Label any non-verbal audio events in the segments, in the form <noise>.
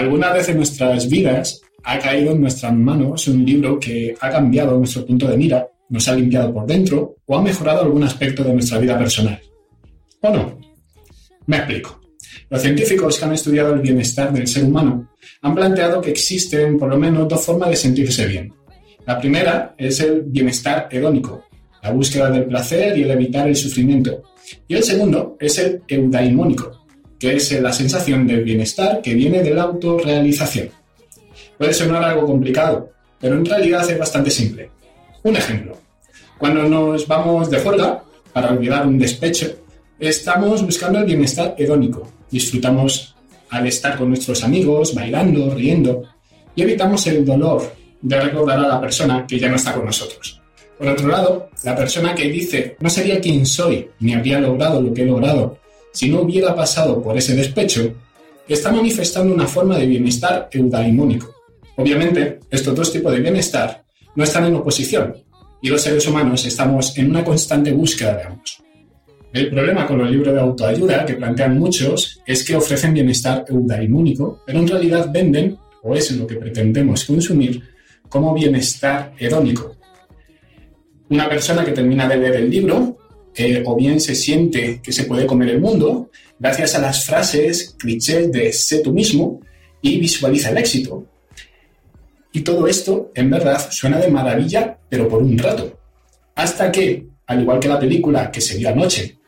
Alguna vez en nuestras vidas ha caído en nuestras manos un libro que ha cambiado nuestro punto de mira, nos ha limpiado por dentro o ha mejorado algún aspecto de nuestra vida personal. ¿O no? Me explico. Los científicos que han estudiado el bienestar del ser humano han planteado que existen por lo menos dos formas de sentirse bien. La primera es el bienestar hedónico, la búsqueda del placer y el evitar el sufrimiento. Y el segundo es el eudaimónico, que es la sensación del bienestar que viene de la autorrealización. Puede sonar algo complicado, pero en realidad es bastante simple. Un ejemplo. Cuando nos vamos de juerga, para olvidar un despecho, estamos buscando el bienestar hedónico. Disfrutamos al estar con nuestros amigos, bailando, riendo, y evitamos el dolor de recordar a la persona que ya no está con nosotros. Por otro lado, la persona que dice no sería quien soy, ni habría logrado lo que he logrado, si no hubiera pasado por ese despecho, está manifestando una forma de bienestar eudaimónico. Obviamente, estos dos tipos de bienestar no están en oposición, y los seres humanos estamos en una constante búsqueda de ambos. El problema con los libros de autoayuda que plantean muchos es que ofrecen bienestar eudaimónico, pero en realidad venden, o es lo que pretendemos consumir, como bienestar hedónico. Una persona que termina de leer el libro eh, o bien se siente que se puede comer el mundo gracias a las frases clichés de sé tú mismo y visualiza el éxito. Y todo esto, en verdad, suena de maravilla, pero por un rato. Hasta que, al igual que la película que se vio anoche,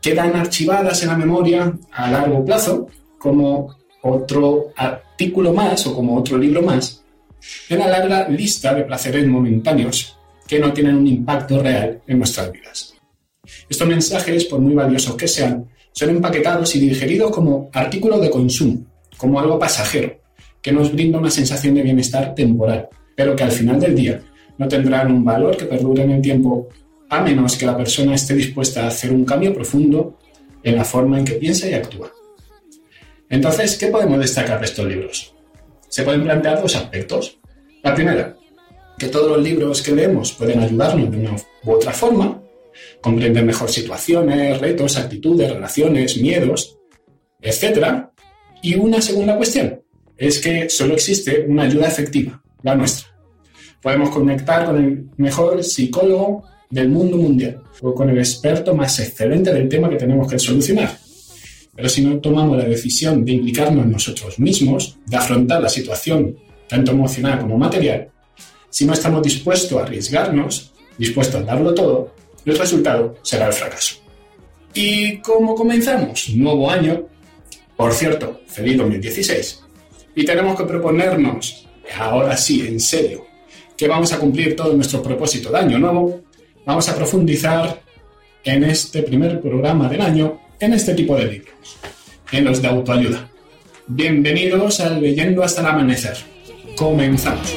quedan archivadas en la memoria a largo plazo como otro artículo más o como otro libro más en la larga lista de placeres momentáneos que no tienen un impacto real en nuestras vidas. Estos mensajes, por muy valiosos que sean, son empaquetados y digeridos como artículos de consumo, como algo pasajero, que nos brinda una sensación de bienestar temporal, pero que al final del día no tendrán un valor que perdure en el tiempo a menos que la persona esté dispuesta a hacer un cambio profundo en la forma en que piensa y actúa. Entonces, ¿qué podemos destacar de estos libros? Se pueden plantear dos aspectos. La primera, que todos los libros que leemos pueden ayudarnos de una u otra forma, comprender mejor situaciones, retos, actitudes, relaciones, miedos, etc. Y una segunda cuestión, es que solo existe una ayuda efectiva, la nuestra. Podemos conectar con el mejor psicólogo del mundo mundial o con el experto más excelente del tema que tenemos que solucionar. Pero si no tomamos la decisión de implicarnos en nosotros mismos, de afrontar la situación tanto emocional como material, si no estamos dispuestos a arriesgarnos, dispuestos a darlo todo, el resultado será el fracaso. ¿Y cómo comenzamos? Nuevo año. Por cierto, feliz 2016 y tenemos que proponernos, ahora sí, en serio, que vamos a cumplir todo nuestro propósito de año nuevo, vamos a profundizar en este primer programa del año en este tipo de libros, en los de autoayuda. Bienvenidos al Leyendo hasta el amanecer. Comenzamos.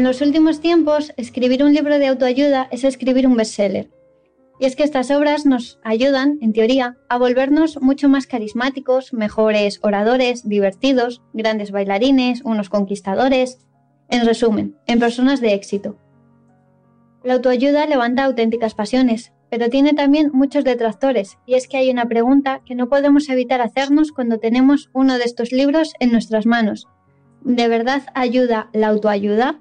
En los últimos tiempos, escribir un libro de autoayuda es escribir un bestseller. Y es que estas obras nos ayudan, en teoría, a volvernos mucho más carismáticos, mejores oradores, divertidos, grandes bailarines, unos conquistadores, en resumen, en personas de éxito. La autoayuda levanta auténticas pasiones, pero tiene también muchos detractores, y es que hay una pregunta que no podemos evitar hacernos cuando tenemos uno de estos libros en nuestras manos. ¿De verdad ayuda la autoayuda?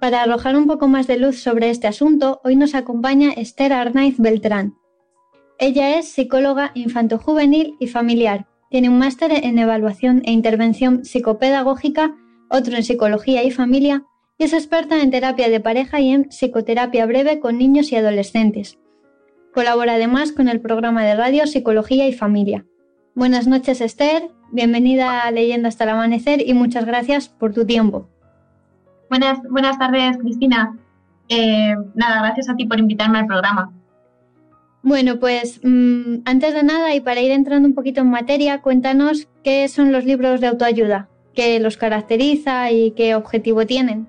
Para arrojar un poco más de luz sobre este asunto, hoy nos acompaña Esther Arnaiz Beltrán. Ella es psicóloga infantojuvenil y familiar. Tiene un máster en evaluación e intervención psicopedagógica, otro en psicología y familia, y es experta en terapia de pareja y en psicoterapia breve con niños y adolescentes. Colabora además con el programa de radio Psicología y Familia. Buenas noches Esther, bienvenida a Leyenda hasta el amanecer y muchas gracias por tu tiempo. Buenas, buenas tardes, Cristina. Eh, nada, gracias a ti por invitarme al programa. Bueno, pues mm, antes de nada y para ir entrando un poquito en materia, cuéntanos qué son los libros de autoayuda, qué los caracteriza y qué objetivo tienen.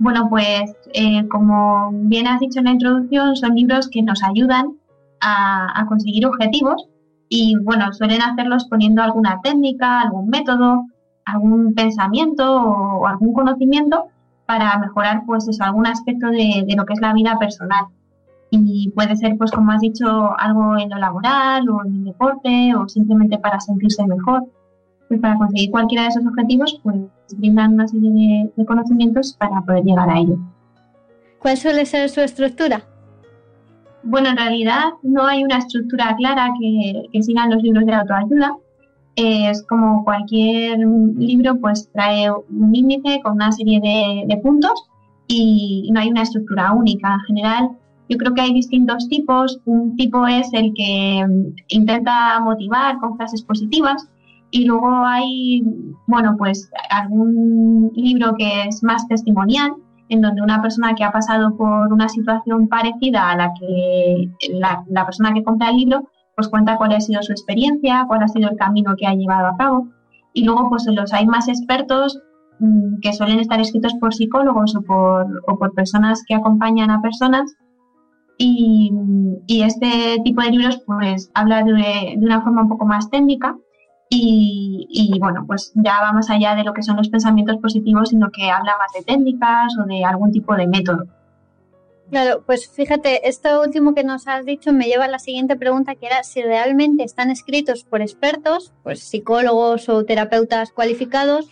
Bueno, pues eh, como bien has dicho en la introducción, son libros que nos ayudan a, a conseguir objetivos y bueno, suelen hacerlos poniendo alguna técnica, algún método algún pensamiento o algún conocimiento para mejorar pues eso, algún aspecto de, lo que es la vida personal. Y puede ser, pues como has dicho, algo en lo laboral o en el deporte o simplemente para sentirse mejor. Pues para conseguir cualquiera de esos objetivos, pues brindan una serie de, conocimientos para poder llegar a ello. ¿Cuál suele ser su estructura? Bueno, en realidad no hay una estructura clara que, que sigan los libros de autoayuda, es como cualquier libro, pues trae un índice con una serie de, puntos y no hay una estructura única. En general, yo creo que hay distintos tipos. Un tipo es el que intenta motivar con frases positivas y luego hay, bueno, pues algún libro que es más testimonial, en donde una persona que ha pasado por una situación parecida a la que la, la persona que compra el libro, pues cuenta cuál ha sido su experiencia, cuál ha sido el camino que ha llevado a cabo. Y luego, pues los hay más expertos mm, que suelen estar escritos por psicólogos o por, o por personas que acompañan a personas. Y, y, este tipo de libros, pues habla de, de una forma un poco más técnica. Y, y, bueno, pues ya va más allá de lo que son los pensamientos positivos, sino que habla más de técnicas o de algún tipo de método. Claro, pues fíjate, esto último que nos has dicho me lleva a la siguiente pregunta, que era si realmente están escritos por expertos, pues psicólogos o terapeutas cualificados,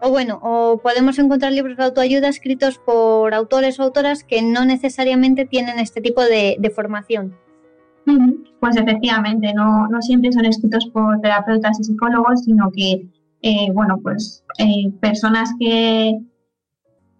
o bueno, o podemos encontrar libros de autoayuda escritos por autores o autoras que no necesariamente tienen este tipo de, formación. Pues efectivamente, no, no siempre son escritos por terapeutas y psicólogos, sino que, eh, bueno, pues eh, personas que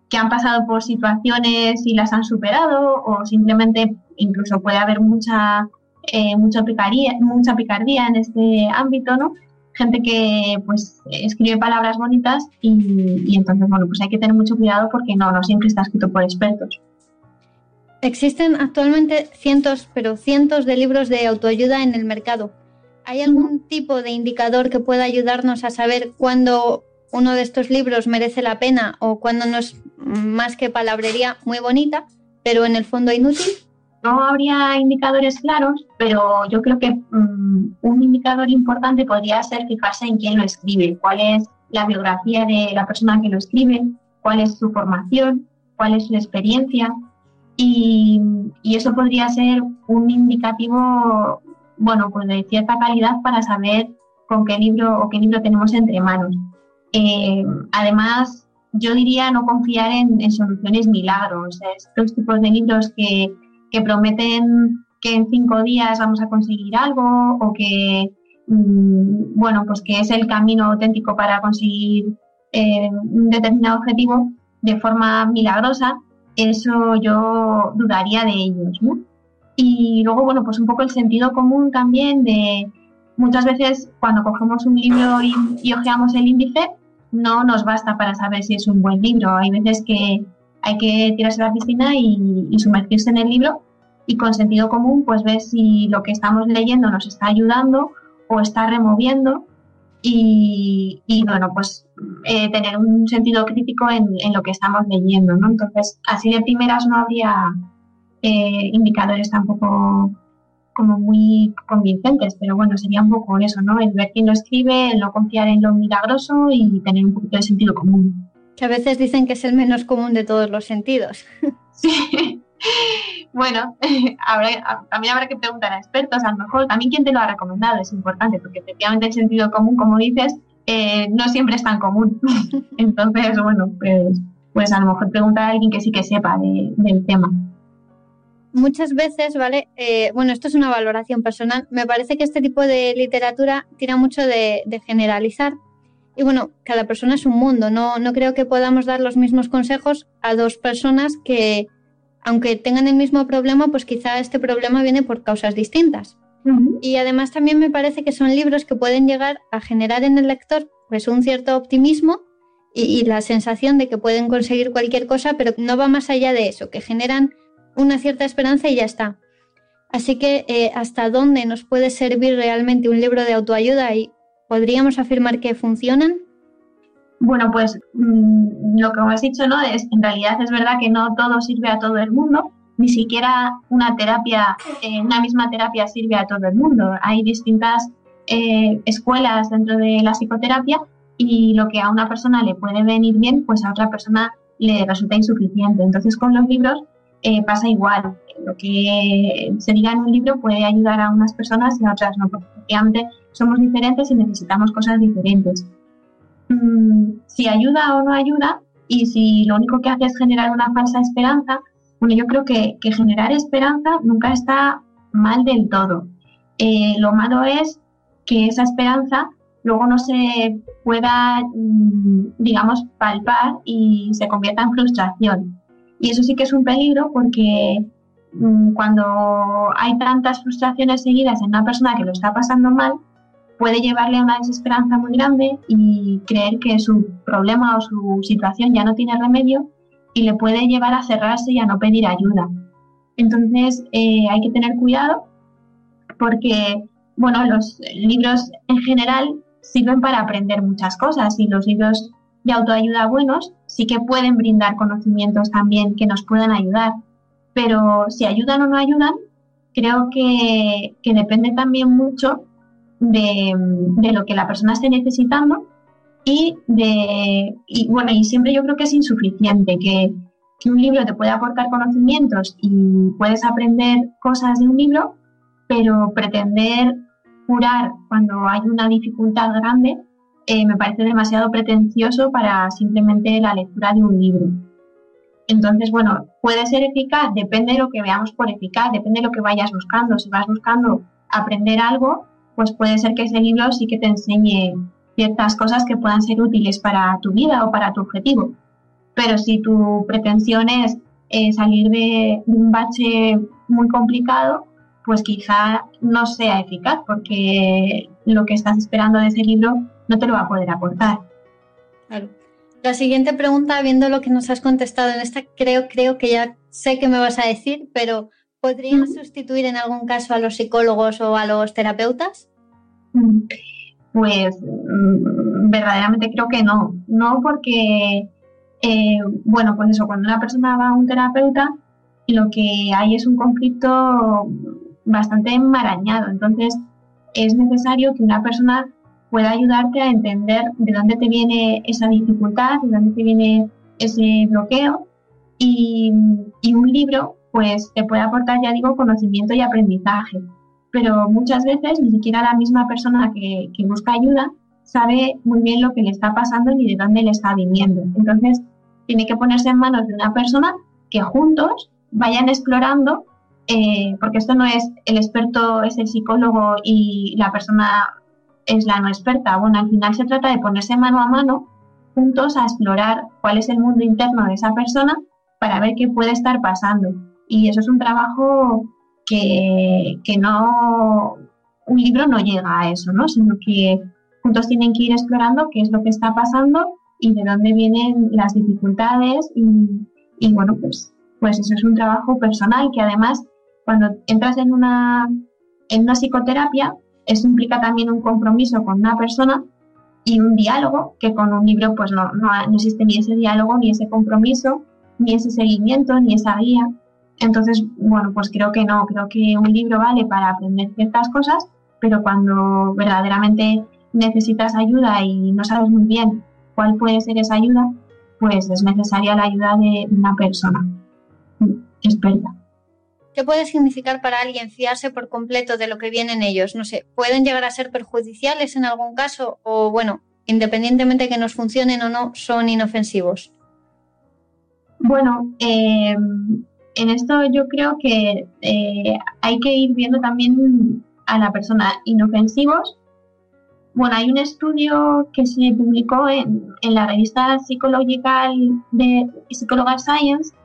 que han pasado por situaciones y las han superado o simplemente incluso puede haber mucha eh, mucha picardía mucha picardía en este ámbito no gente que pues escribe palabras bonitas y, entonces bueno pues hay que tener mucho cuidado porque no no siempre está escrito por expertos. Existen actualmente cientos pero cientos de libros de autoayuda en el mercado. Hay algún tipo de indicador que pueda ayudarnos a saber cuándo uno de estos libros merece la pena o cuando no es más que palabrería muy bonita, pero en el fondo inútil? No habría indicadores claros, pero yo creo que mm, un indicador importante podría ser fijarse en quién lo escribe, cuál es la biografía de la persona que lo escribe, cuál es su formación, cuál es su experiencia. Y, eso podría ser un indicativo, bueno, pues de cierta calidad para saber con qué libro o qué libro tenemos entre manos. Eh, además, yo diría no confiar en, soluciones milagros. Estos tipos de libros que, prometen que en cinco días vamos a conseguir algo o que, mm, bueno, pues que es el camino auténtico para conseguir eh, un determinado objetivo de forma milagrosa, eso yo dudaría de ellos, Y luego, bueno, pues un poco el sentido común también de muchas veces cuando cogemos un libro y, y ojeamos el índice, no nos basta para saber si es un buen libro. Hay veces que hay que tirarse a la piscina y, sumergirse en el libro y con sentido común pues ver si lo que estamos leyendo nos está ayudando o está removiendo y, bueno, pues eh, tener un sentido crítico en, lo que estamos leyendo, ¿no? Entonces, así de primeras no habría eh, indicadores tampoco como muy convincentes, pero bueno, sería un poco eso, ¿no? El ver quién lo escribe, el no confiar en lo milagroso y tener un poquito de sentido común. Que a veces dicen que es el menos común de todos los sentidos. <laughs> Sí. Bueno, <laughs> también habrá que preguntar a expertos, a lo mejor también quién te lo ha recomendado es importante, porque efectivamente el sentido común, como dices, eh, no siempre es tan común. <laughs> Entonces, bueno, pues, pues a lo mejor preguntar a alguien que sí que sepa del tema muchas veces, ¿vale? Eh, bueno, esto es una valoración personal. Me parece que este tipo de literatura tira mucho de, generalizar. Y bueno, cada persona es un mundo. No, no creo que podamos dar los mismos consejos a dos personas que, aunque tengan el mismo problema, pues quizá este problema viene por causas distintas. Y además también me parece que son libros que pueden llegar a generar en el lector pues un cierto optimismo y, y la sensación de que pueden conseguir cualquier cosa, pero no va más allá de eso, que generan una cierta esperanza y ya está. Así que, eh, ¿hasta dónde nos puede servir realmente un libro de autoayuda y podríamos afirmar que funcionan? Bueno, pues mm, lo que has dicho, ¿no? Es, en realidad es verdad que no todo sirve a todo el mundo, ni siquiera una terapia, eh, una misma terapia sirve a todo el mundo. Hay distintas eh, escuelas dentro de la psicoterapia y lo que a una persona le puede venir bien, pues a otra persona le resulta insuficiente. Entonces, con los libros eh, pasa igual. Lo que se diga en un libro puede ayudar a unas personas y a otras no, porque efectivamente somos diferentes y necesitamos cosas diferentes. Mm, si ayuda o no ayuda, y si lo único que hace es generar una falsa esperanza, bueno, yo creo que, generar esperanza nunca está mal del todo. Eh, lo malo es que esa esperanza luego no se pueda, mm, digamos, palpar y se convierta en frustración. Y eso sí que es un peligro porque mm, cuando hay tantas frustraciones seguidas en una persona que lo está pasando mal, puede llevarle a una desesperanza muy grande y creer que su problema o su situación ya no tiene remedio y le puede llevar a cerrarse y a no pedir ayuda. Entonces eh, hay que tener cuidado porque, bueno, los libros en general sirven para aprender muchas cosas y los libros de autoayuda buenos sí que pueden brindar conocimientos también que nos puedan ayudar, pero si ayudan o no ayudan, creo que, depende también mucho de, lo que la persona esté necesitando y de y bueno y siempre yo creo que es insuficiente que, que, un libro te puede aportar conocimientos y puedes aprender cosas de un libro pero pretender curar cuando hay una dificultad grande eh, me parece demasiado pretencioso para simplemente la lectura de un libro. Entonces, bueno, puede ser eficaz, depende de lo que veamos por eficaz, depende de lo que vayas buscando. Si vas buscando aprender algo, pues puede ser que ese libro sí que te enseñe ciertas cosas que puedan ser útiles para tu vida o para tu objetivo. Pero si tu pretensión es eh, salir de, un bache muy complicado, pues quizá no sea eficaz porque lo que estás esperando de ese libro no te lo va a poder aportar. Claro. La siguiente pregunta, viendo lo que nos has contestado en esta, creo, creo que ya sé que me vas a decir, pero ¿podrías sustituir en algún caso a los psicólogos o a los terapeutas? Pues mm, verdaderamente creo que no. No porque, eh, bueno, pues eso, cuando una persona va a un terapeuta, lo que hay es un conflicto bastante enmarañado. Entonces, es necesario que una persona pueda ayudarte a entender de dónde te viene esa dificultad, de dónde te viene ese bloqueo. Y, un libro, pues te puede aportar, ya digo, conocimiento y aprendizaje. Pero muchas veces ni siquiera la misma persona que, que busca ayuda sabe muy bien lo que le está pasando ni de dónde le está viniendo. Entonces, tiene que ponerse en manos de una persona que juntos vayan explorando, eh, porque esto no es el experto, es el psicólogo y la persona es la no experta. Bueno, al final se trata de ponerse mano a mano juntos a explorar cuál es el mundo interno de esa persona para ver qué puede estar pasando. Y eso es un trabajo que, que no, un libro no llega a eso, ¿no? Sino que juntos tienen que ir explorando qué es lo que está pasando y de dónde vienen las dificultades y, y bueno, pues, pues eso es un trabajo personal que además cuando entras en una, en una psicoterapia eso implica también un compromiso con una persona y un diálogo, que con un libro pues no, no, no existe ni ese diálogo, ni ese compromiso, ni ese seguimiento, ni esa guía. Entonces, bueno, pues creo que no, creo que un libro vale para aprender ciertas cosas, pero cuando verdaderamente necesitas ayuda y no sabes muy bien cuál puede ser esa ayuda, pues es necesaria la ayuda de una persona experta. ¿Qué puede significar para alguien fiarse por completo de lo que vienen ellos? No sé, ¿pueden llegar a ser perjudiciales en algún caso? O bueno, independientemente de que nos funcionen o no, son inofensivos. Bueno, eh, en esto yo creo que eh, hay que ir viendo también a la persona inofensivos. Bueno, hay un estudio que se publicó en, la revista Psychological de Psychological Science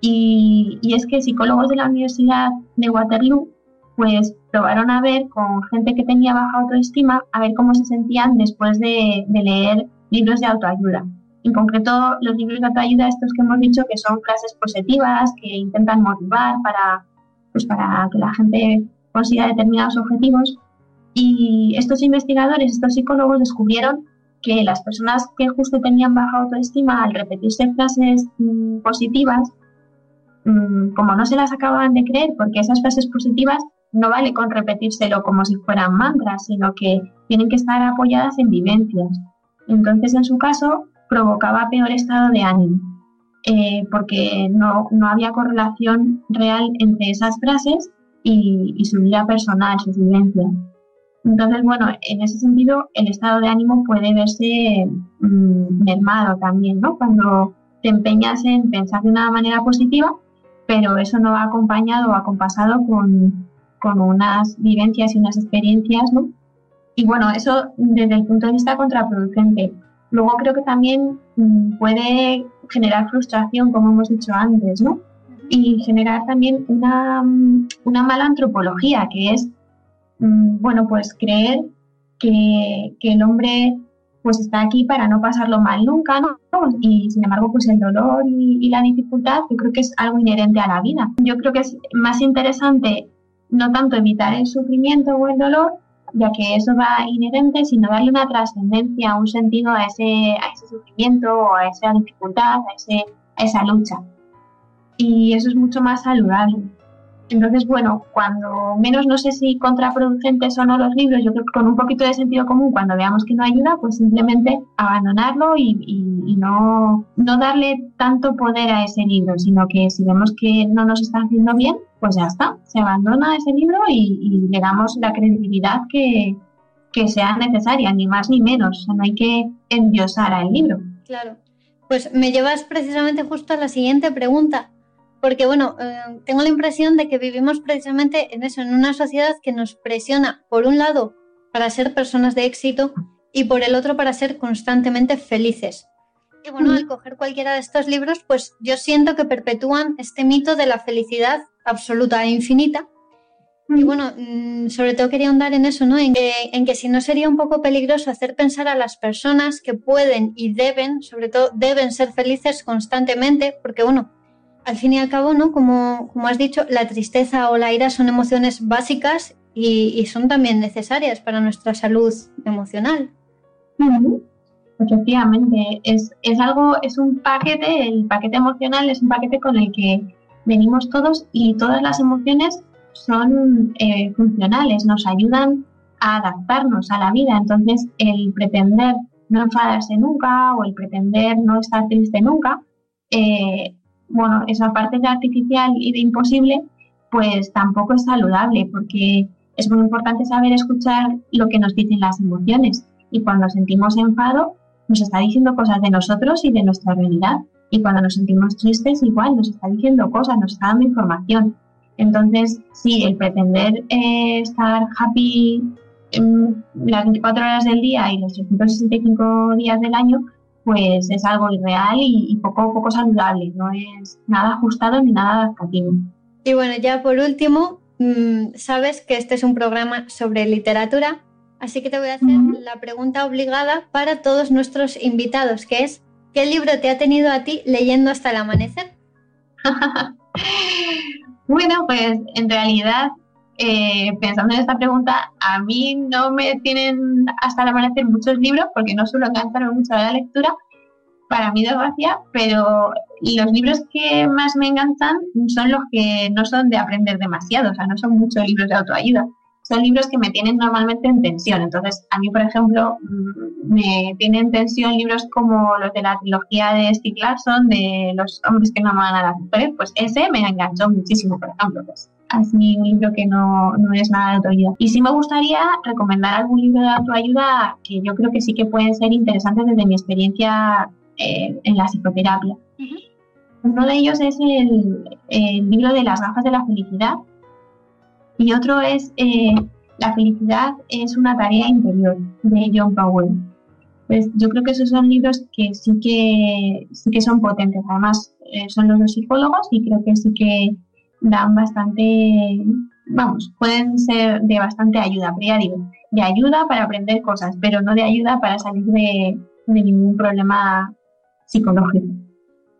y, es que psicólogos de la Universidad de Waterloo pues probaron a ver con gente que tenía baja autoestima a ver cómo se sentían después de leer libros de autoayuda. En concreto, los libros de autoayuda, estos que hemos dicho, que son frases positivas, que intentan motivar para, pues para que la gente consiga determinados objetivos. Y estos investigadores, estos psicólogos, descubrieron que las personas que justo tenían baja autoestima, al repetirse frases mm, positivas, mm, como no se las acababan de creer, porque esas frases positivas no vale con repetírselo como si fueran mantras, sino que tienen que estar apoyadas en vivencias. Entonces, en su caso, provocaba peor estado de ánimo, eh, porque no, había correlación real entre esas frases y, su vida personal, su vivencia. Entonces, bueno, en ese sentido, el estado de ánimo puede verse mm, mermado también, ¿no? Cuando te empeñas en pensar de una manera positiva, pero eso no va acompañado o acompasado con, con unas vivencias y unas experiencias, ¿no? Y bueno, eso desde el punto de vista contraproducente. Luego creo que también mm, puede generar frustración, como hemos dicho antes, ¿no? Y generar también una, mm, una mala antropología, que es, mm, bueno, pues creer que, que, el hombre pues está aquí para no pasarlo mal nunca, ¿no? Y sin embargo, pues el dolor y, la dificultad yo creo que es algo inherente a la vida. Yo creo que es más interesante no tanto evitar el sufrimiento o el dolor, ya que eso va inherente, sino darle una trascendencia, un sentido a ese, a ese sufrimiento o a esa dificultad, a, ese, a esa lucha. Y eso es mucho más saludable. Entonces, bueno, cuando menos no sé si contraproducentes o no los libros, yo creo que con un poquito de sentido común, cuando veamos que no ayuda, pues simplemente abandonarlo y, y, no, no darle tanto poder a ese libro, sino que si vemos que no nos está haciendo bien, pues ya está, se abandona ese libro y, le damos la credibilidad que, que, sea necesaria, ni más ni menos. no hay que endiosar al libro. Claro. Pues me llevas precisamente justo a la siguiente pregunta. Porque, bueno, eh, tengo la impresión de que vivimos precisamente en eso, en una sociedad que nos presiona, por un lado, para ser personas de éxito y por el otro, para ser constantemente felices. Y bueno, al coger cualquiera de estos libros, pues yo siento que perpetúan este mito de la felicidad absoluta e infinita. Y bueno, mm, sobre todo quería ahondar en eso, ¿no? En que, en que, si no sería un poco peligroso hacer pensar a las personas que pueden y deben, sobre todo deben ser felices constantemente, porque bueno, al fin y al cabo, ¿no? Como, como has dicho, la tristeza o la ira son emociones básicas y, son también necesarias para nuestra salud emocional. Efectivamente, es, es algo, es un paquete, el paquete emocional es un paquete con el que venimos todos y todas las emociones son eh, funcionales, nos ayudan a adaptarnos a la vida. Entonces, el pretender no enfadarse nunca o el pretender no estar triste nunca, eh, bueno, esa parte de artificial y de imposible, pues tampoco es saludable porque es muy importante saber escuchar lo que nos dicen las emociones. Y cuando sentimos enfado, nos está diciendo cosas de nosotros y de nuestra realidad. Y cuando nos sentimos tristes, igual nos está diciendo cosas, nos está dando información. Entonces, sí, el pretender eh, estar happy las 24 horas del día y los 365 días del año, pues es algo irreal y, poco, poco saludable, no es nada ajustado ni nada adaptativo. Y bueno, ya por último, mm, sabes que este es un programa sobre literatura, así que te voy a hacer la pregunta obligada para todos nuestros invitados, que es ¿Qué libro te ha tenido a ti leyendo hasta el amanecer? <laughs> bueno, pues en realidad eh, pensando en esta pregunta, a mí no me tienen hasta el amanecer muchos libros porque no suelo engancharme mucho la lectura, para mí desgracia, pero los libros que más me enganchan son los que no son de aprender demasiado, o sea, no son muchos libros de autoayuda son libros que me tienen normalmente en tensión. Entonces, a mí, por ejemplo, mm, me tienen en tensión libros como los de la trilogía de Steve Larson, de Los hombres que no aman a las mujeres, pues ese me enganchó muchísimo, por ejemplo. Pues, así un libro que no, no es nada de autoayuda. Y sí me gustaría recomendar algún libro de autoayuda que yo creo que sí que pueden ser interesantes desde mi experiencia eh, en la psicoterapia. Uno de ellos es el, el libro de las gafas de la felicidad, y otro es eh, La felicidad es una tarea interior de John Powell. Pues yo creo que esos son libros que sí que, sí que son potentes. Además, eh, son los dos psicólogos y creo que sí que dan bastante, vamos, pueden ser de bastante ayuda, pero ya digo, de ayuda para aprender cosas, pero no de ayuda para salir de, de ningún problema psicológico.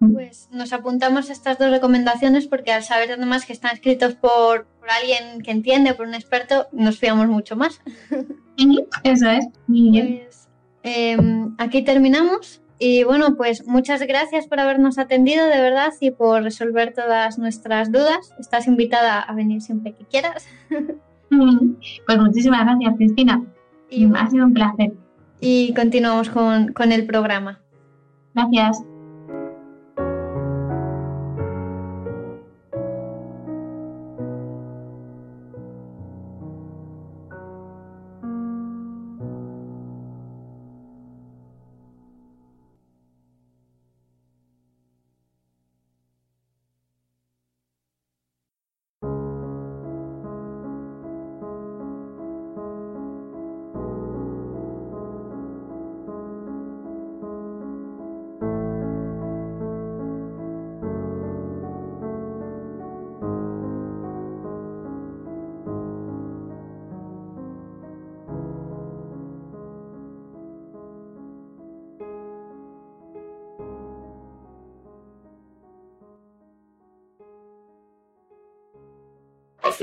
Pues nos apuntamos estas dos recomendaciones porque al saber además que están escritos por, alguien que entiende, por un experto, nos fiamos mucho más. Eso es. Pues, em, aquí terminamos. Y bueno, pues muchas gracias por habernos atendido de verdad y por resolver todas nuestras dudas. Estás invitada a venir siempre que quieras. <laughs> Pues muchísimas gracias, Cristina. Y, ha sido un placer. Y continuamos con, con el programa. Gracias.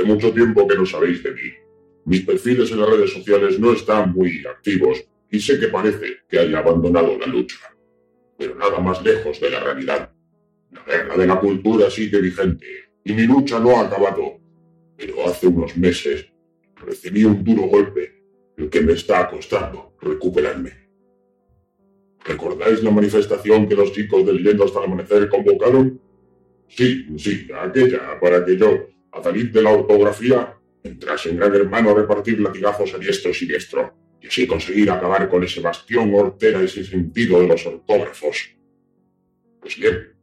Mucho tiempo que no sabéis de mí. Mis perfiles en las redes sociales no están muy activos y sé que parece que haya abandonado la lucha. Pero nada más lejos de la realidad. La guerra de la cultura sigue vigente y mi lucha no ha acabado. Pero hace unos meses recibí un duro golpe, el que me está costando recuperarme. ¿Recordáis la manifestación que los chicos del Yendo hasta el amanecer convocaron? Sí, sí, aquella, para que yo a salir de la ortografía, entras en Gran Hermano a repartir latigazos a diestro y siniestro, y así conseguir acabar con ese bastión hortera y sin sentido de los ortógrafos. Pues bien,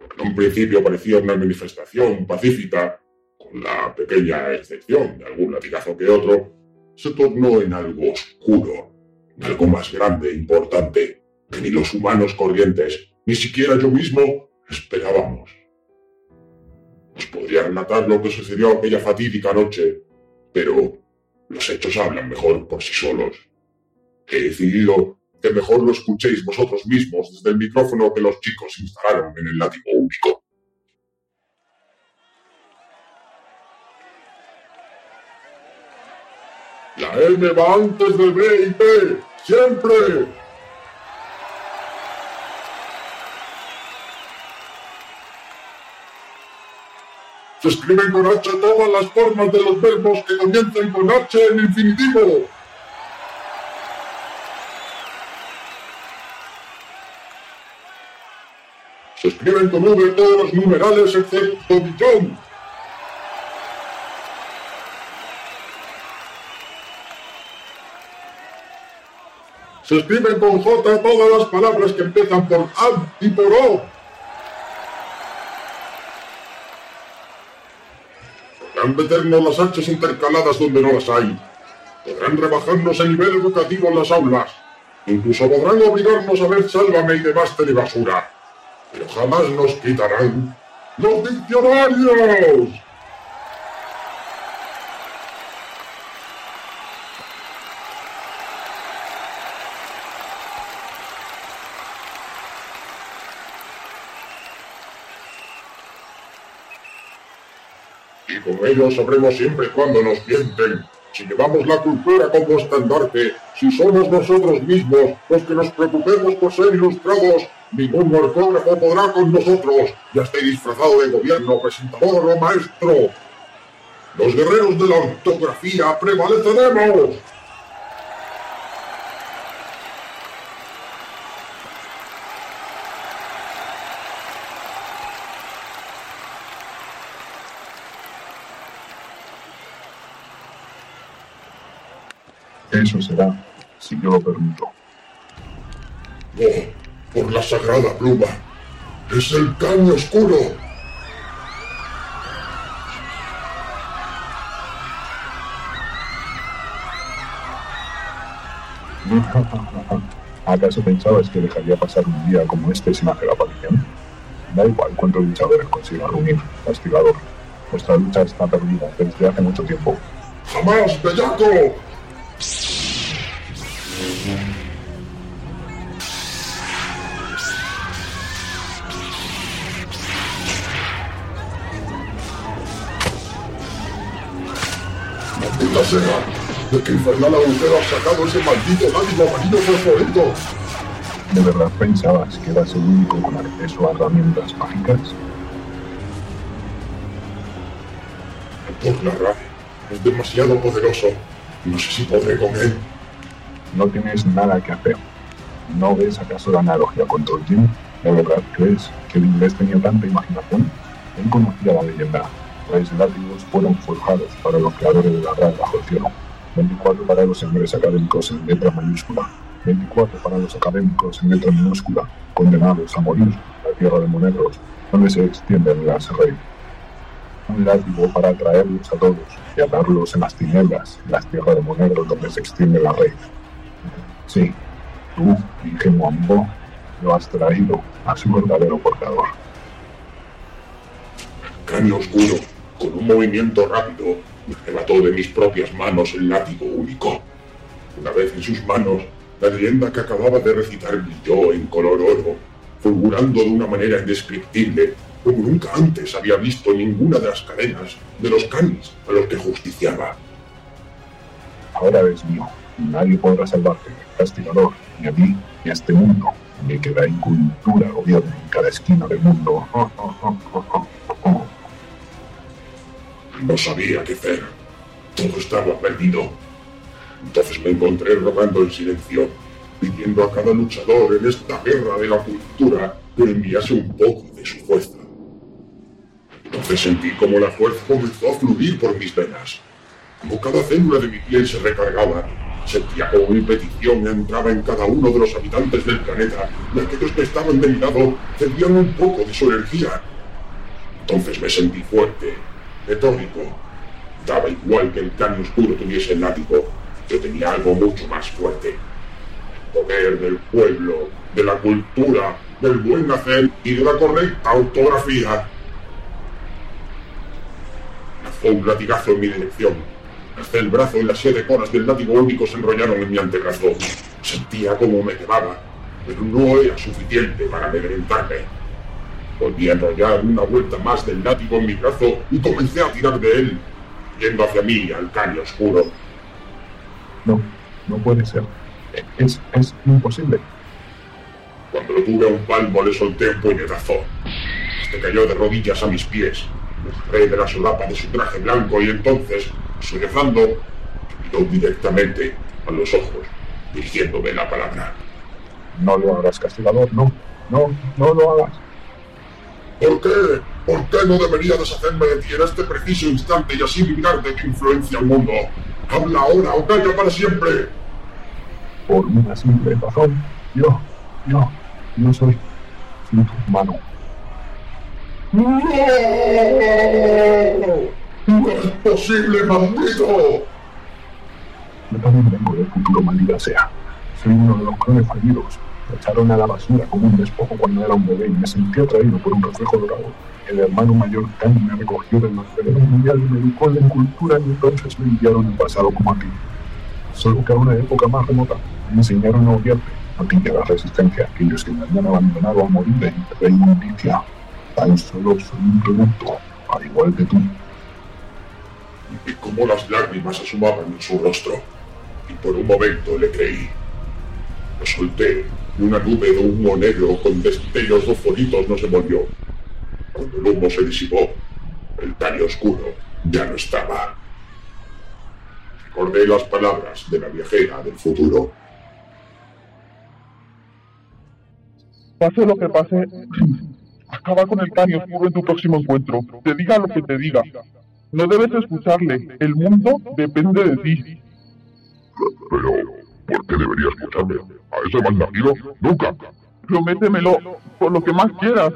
lo que en un principio parecía una manifestación pacífica, con la pequeña excepción de algún latigazo que otro, se tornó en algo oscuro, en algo más grande e importante que ni los humanos corrientes, ni siquiera yo mismo esperábamos. Os podría relatar lo que sucedió aquella fatídica noche, pero los hechos hablan mejor por sí solos. He decidido que mejor lo escuchéis vosotros mismos desde el micrófono que los chicos instalaron en el látigo único. La M va antes del B y P, siempre. Se escriben con H todas las formas de los verbos que comienzan con H en infinitivo. Se escriben con V todos los numerales excepto billón. Se escriben con J todas las palabras que empiezan por A y por O. Podrán meternos las hachas intercaladas donde no las hay. Podrán rebajarnos el nivel educativo en las aulas. Incluso podrán obligarnos a ver Sálvame y demás basura. Pero jamás nos quitarán los diccionarios. Con ellos sabremos siempre cuándo nos mienten. Si llevamos la cultura como estandarte, si somos nosotros mismos los que nos preocupemos por ser ilustrados, ningún ortógrafo podrá con nosotros. Ya esté disfrazado de gobierno, presentador o maestro. Los guerreros de la ortografía prevaleceremos. Eso será, si yo lo permito. Oh, por la sagrada pluma. Es el caño oscuro. <laughs> ¿Acaso pensabas que dejaría pasar un día como este sin hacer aparición? Da igual cuántos luchadores consiga reunir, castigador. Nuestra lucha está perdida desde hace mucho tiempo. ¡Jamás, bellaco! ¡Maldita sea! ¿De qué infernal agujero has sacado ese maldito látigo amarillo fosforito? ¿De verdad pensabas que eras el único con acceso a herramientas mágicas? Por la rabia. Es demasiado poderoso. No sé si podré él. No tienes nada que hacer. ¿No ves acaso la analogía con Tolkien? ¿De verdad crees que el inglés tenía tanta imaginación? Él conocía la leyenda. Los látigos fueron forjados para los creadores de la gran bajo el cielo. 24 para los señores académicos en letra mayúscula. 24 para los académicos en letra minúscula, condenados a morir en la tierra de monegros, donde se extienden las rey. Un látigo para atraerlos a todos y atarlos en las tinieblas, en las tierras de monegros donde se extiende la rey. Sí, tú, ingenuo amigo, lo has traído a su verdadero portador. Caño oscuro, con un movimiento rápido, me arrebató de mis propias manos el látigo único. Una vez en sus manos, la leyenda que acababa de recitar brilló en color oro, fulgurando de una manera indescriptible, como nunca antes había visto ninguna de las cadenas de los canis a los que justiciaba. Ahora eres mío, y nadie podrá salvarte, castigador, ni a ti, ni a este mundo, ni que la incultura gobierne en cada esquina del mundo. <laughs> No sabía qué hacer. Todo estaba perdido. Entonces me encontré rogando en silencio, pidiendo a cada luchador en esta guerra de la cultura que enviase un poco de su fuerza. Entonces sentí como la fuerza comenzó a fluir por mis venas. Como cada célula de mi piel se recargaba, sentía como mi petición entraba en cada uno de los habitantes del planeta y aquellos que estaban de mi lado cedían un poco de su energía. Entonces me sentí fuerte, metódico. Daba igual que el caño oscuro tuviese el látigo, yo tenía algo mucho más fuerte. El poder del pueblo, de la cultura, del buen hacer y de la correcta ortografía. Lanzó un latigazo en mi dirección. Hasta el brazo y las siete coras del látigo único se enrollaron en mi antebrazo. Sentía como me quemaba, pero no era suficiente para amedrentarme. Volví a enrollar una vuelta más del látigo en mi brazo y comencé a tirar de él, yendo hacia mí al caño oscuro. No, no puede ser. Es, es imposible. Cuando lo tuve a un palmo le solté un puñetazo. Este cayó de rodillas a mis pies. Me agarré de la solapa de su traje blanco y entonces, sollozando, miró directamente a los ojos, dirigiéndome la palabra. No lo hagas, castigador, no. No, no lo hagas. ¿Por qué? ¿Por qué no debería deshacerme de ti en este preciso instante y así librar de tu influencia al mundo? Habla ahora o calla para siempre. Por una simple razón. Yo, yo, yo soy, soy tu hermano. ¡No! ¡No es posible, maldito! Yo también vengo del futuro, maldita sea. Soy uno de los clones fallidos. Me echaron a la basura como un despojo cuando era un bebé y me sentí atraído por un reflejo dorado. El hermano mayor Khan me recogió del alrededor mundial y me educó en la cultura y entonces me enviaron al pasado como a ti. Solo que a una época más remota me enseñaron a odiarte, a ti y a la resistencia aquellos que me habían abandonado a morir la inmundicia. Solo soy un producto, al igual que tú. Vi cómo las lágrimas asomaban en su rostro y por un momento le creí. Lo solté y una nube de humo negro con destellos fosforitos nos envolvió. Cuando el humo se disipó, el tallo oscuro ya no estaba. Recordé las palabras de la viajera del futuro. Pase lo que pase, acaba con el caño oscuro en tu próximo encuentro. Te diga lo que te diga. No debes escucharle. El mundo depende de ti. Pero, ¿por qué debería escucharme? ¿A ese malnacido? Nunca. Prométemelo por lo que más quieras.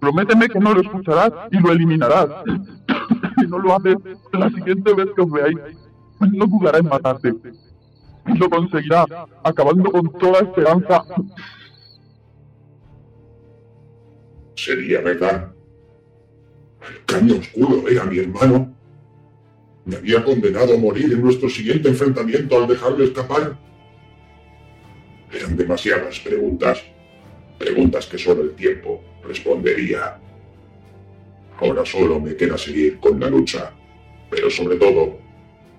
Prométeme que no lo escucharás y lo eliminarás. <coughs> si no lo haces, la siguiente vez que os veáis, no dudará en matarte. Y lo conseguirá, acabando con toda esperanza. ¿Sería verdad? El caño oscuro era mi hermano. Me había condenado a morir en nuestro siguiente enfrentamiento al dejarle escapar. Eran demasiadas preguntas. Preguntas que solo el tiempo respondería. Ahora solo me queda seguir con la lucha, pero sobre todo,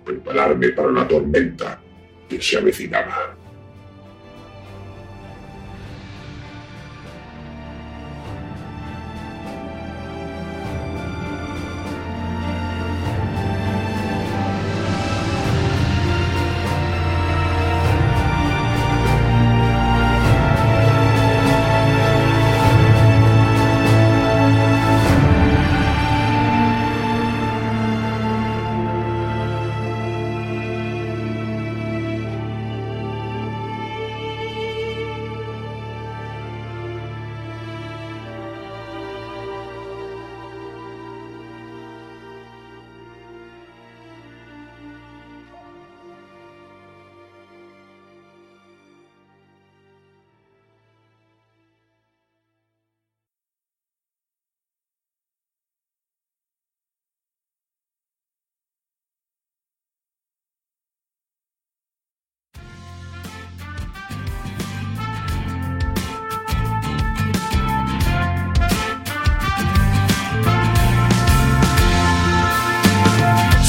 prepararme para la tormenta que se avecinaba.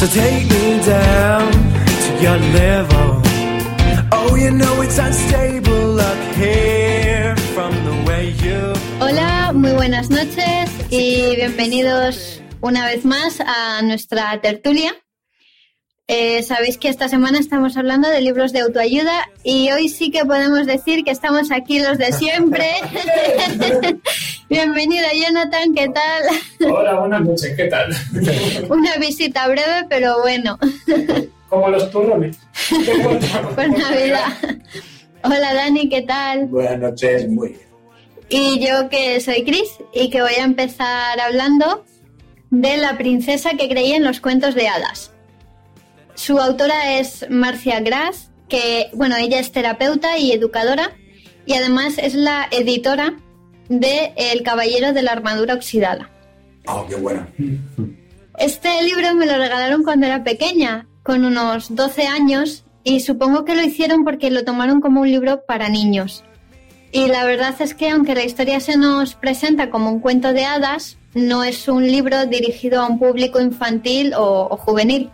So take me down to your level. Oh, you know it's unstable up here from the way you. Hola, muy buenas noches y bienvenidos una vez más a nuestra tertulia. Eh, Sabéis que esta semana estamos hablando de libros de autoayuda y hoy sí que podemos decir que estamos aquí los de siempre. <laughs> Bienvenido Jonathan, ¿qué tal? Hola, buenas noches, ¿qué tal? <laughs> Una visita breve, pero bueno, Como los turrones. <laughs> por Navidad. Hola Dani, ¿qué tal? Buenas noches, muy bien. Y yo que soy Cris y que voy a empezar hablando de la princesa que creía en los cuentos de hadas. Su autora es Marcia Grass, que, bueno, ella es terapeuta y educadora y además es la editora de El Caballero de la Armadura Oxidada. Ah, qué bueno. Este libro me lo regalaron cuando era pequeña, con unos 12 años, y supongo que lo hicieron porque lo tomaron como un libro para niños. Y la verdad es que aunque la historia se nos presenta como un cuento de hadas, no es un libro dirigido a un público infantil o, o juvenil.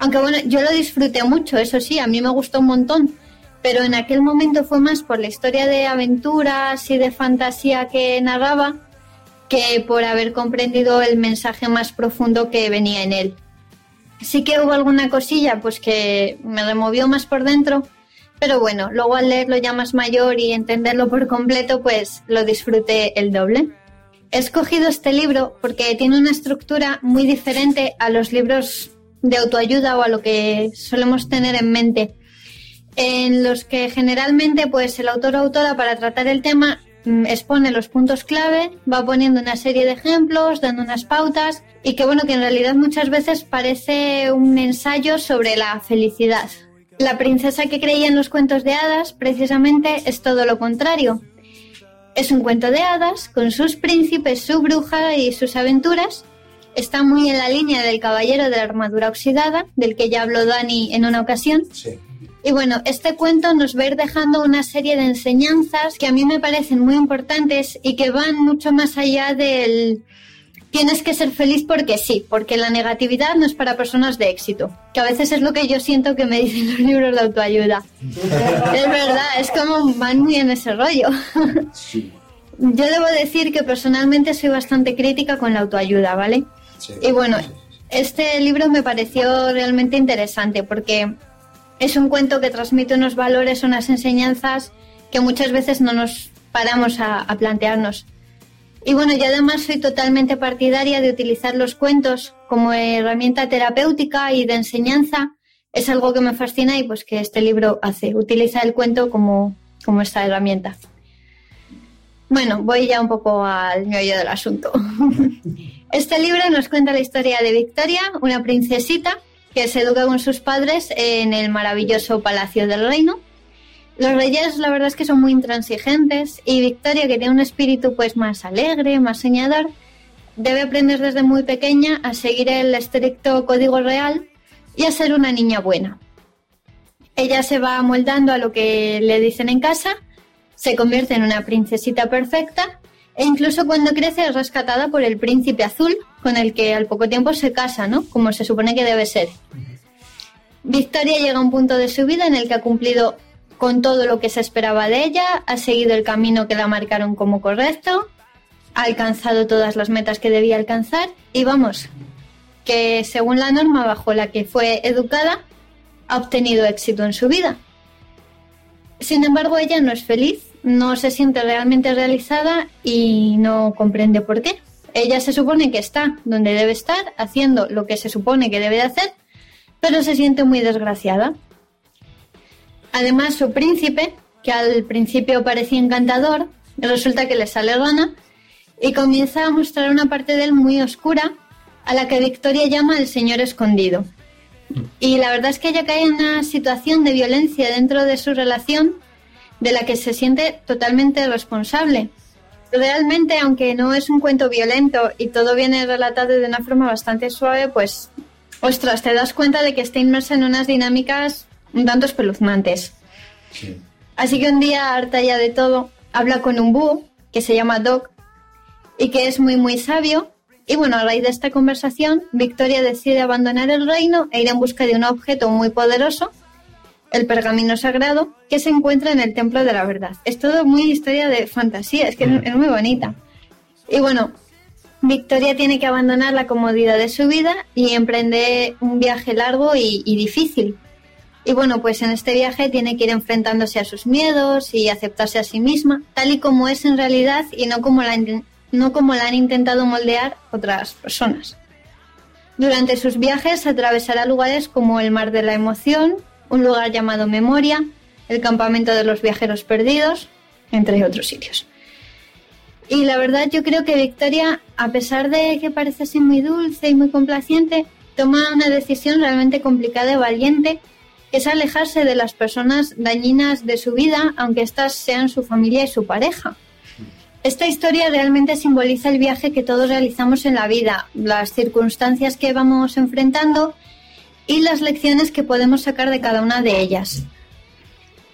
Aunque bueno, yo lo disfruté mucho, eso sí, a mí me gustó un montón, pero en aquel momento fue más por la historia de aventuras y de fantasía que narraba que por haber comprendido el mensaje más profundo que venía en él. Sí que hubo alguna cosilla pues que me removió más por dentro, pero bueno, luego al leerlo ya más mayor y entenderlo por completo, pues lo disfruté el doble. He escogido este libro porque tiene una estructura muy diferente a los libros de autoayuda o a lo que solemos tener en mente, en los que generalmente pues el autor o autora para tratar el tema mm, expone los puntos clave, va poniendo una serie de ejemplos, dando unas pautas y que bueno, que en realidad muchas veces parece un ensayo sobre la felicidad. La princesa que creía en los cuentos de hadas precisamente es todo lo contrario. Es un cuento de hadas con sus príncipes, su bruja y sus aventuras. Está muy en la línea del caballero de la armadura oxidada, del que ya habló Dani en una ocasión. Sí. Y bueno, este cuento nos va a ir dejando una serie de enseñanzas que a mí me parecen muy importantes y que van mucho más allá del, tienes que ser feliz porque sí, porque la negatividad no es para personas de éxito, que a veces es lo que yo siento que me dicen los libros de autoayuda. <laughs> es verdad, es como van muy en ese rollo. Sí. Yo debo decir que personalmente soy bastante crítica con la autoayuda, ¿vale? Sí. Y bueno, este libro me pareció realmente interesante porque es un cuento que transmite unos valores, unas enseñanzas que muchas veces no nos paramos a, a plantearnos. Y bueno, yo además soy totalmente partidaria de utilizar los cuentos como herramienta terapéutica y de enseñanza. Es algo que me fascina y pues que este libro hace, utiliza el cuento como, como esta herramienta. Bueno, voy ya un poco al meollo del asunto. <laughs> Este libro nos cuenta la historia de Victoria, una princesita que se educa con sus padres en el maravilloso Palacio del Reino. Los reyes, la verdad es que son muy intransigentes y Victoria, que tiene un espíritu pues más alegre, más soñador, debe aprender desde muy pequeña a seguir el estricto código real y a ser una niña buena. Ella se va amoldando a lo que le dicen en casa, se convierte en una princesita perfecta e incluso cuando crece es rescatada por el príncipe azul, con el que al poco tiempo se casa, ¿no? Como se supone que debe ser. Victoria llega a un punto de su vida en el que ha cumplido con todo lo que se esperaba de ella, ha seguido el camino que la marcaron como correcto, ha alcanzado todas las metas que debía alcanzar y vamos, que según la norma bajo la que fue educada, ha obtenido éxito en su vida. Sin embargo, ella no es feliz, no se siente realmente realizada y no comprende por qué. Ella se supone que está donde debe estar, haciendo lo que se supone que debe de hacer, pero se siente muy desgraciada. Además, su príncipe, que al principio parecía encantador, resulta que le sale rana y comienza a mostrar una parte de él muy oscura, a la que Victoria llama el señor escondido. Y la verdad es que ella cae en una situación de violencia dentro de su relación de la que se siente totalmente responsable. Realmente, aunque no es un cuento violento y todo viene relatado de una forma bastante suave, pues, ostras, te das cuenta de que está inmersa en unas dinámicas un tanto espeluznantes. Sí. Así que un día, harta ya de todo, habla con un búho que se llama Doc y que es muy, muy sabio. Y bueno, a raíz de esta conversación, Victoria decide abandonar el reino e ir en busca de un objeto muy poderoso, el pergamino sagrado, que se encuentra en el Templo de la Verdad. Es todo muy historia de fantasía, es que es- muy bonita. Y bueno, Victoria tiene que abandonar la comodidad de su vida y emprende un viaje largo y, difícil. Y bueno, pues en este viaje tiene que ir enfrentándose a sus miedos y aceptarse a sí misma, tal y como es en realidad y no como la, no como la han intentado moldear otras personas. Durante sus viajes atravesará lugares como el Mar de la Emoción, un lugar llamado Memoria, el Campamento de los Viajeros Perdidos, entre otros sitios. Y la verdad yo creo que Victoria, a pesar de que parece ser muy dulce y muy complaciente, toma una decisión realmente complicada y valiente, que es alejarse de las personas dañinas de su vida, aunque éstas sean su familia y su pareja. Esta historia realmente simboliza el viaje que todos realizamos en la vida, las circunstancias que vamos enfrentando y las lecciones que podemos sacar de cada una de ellas.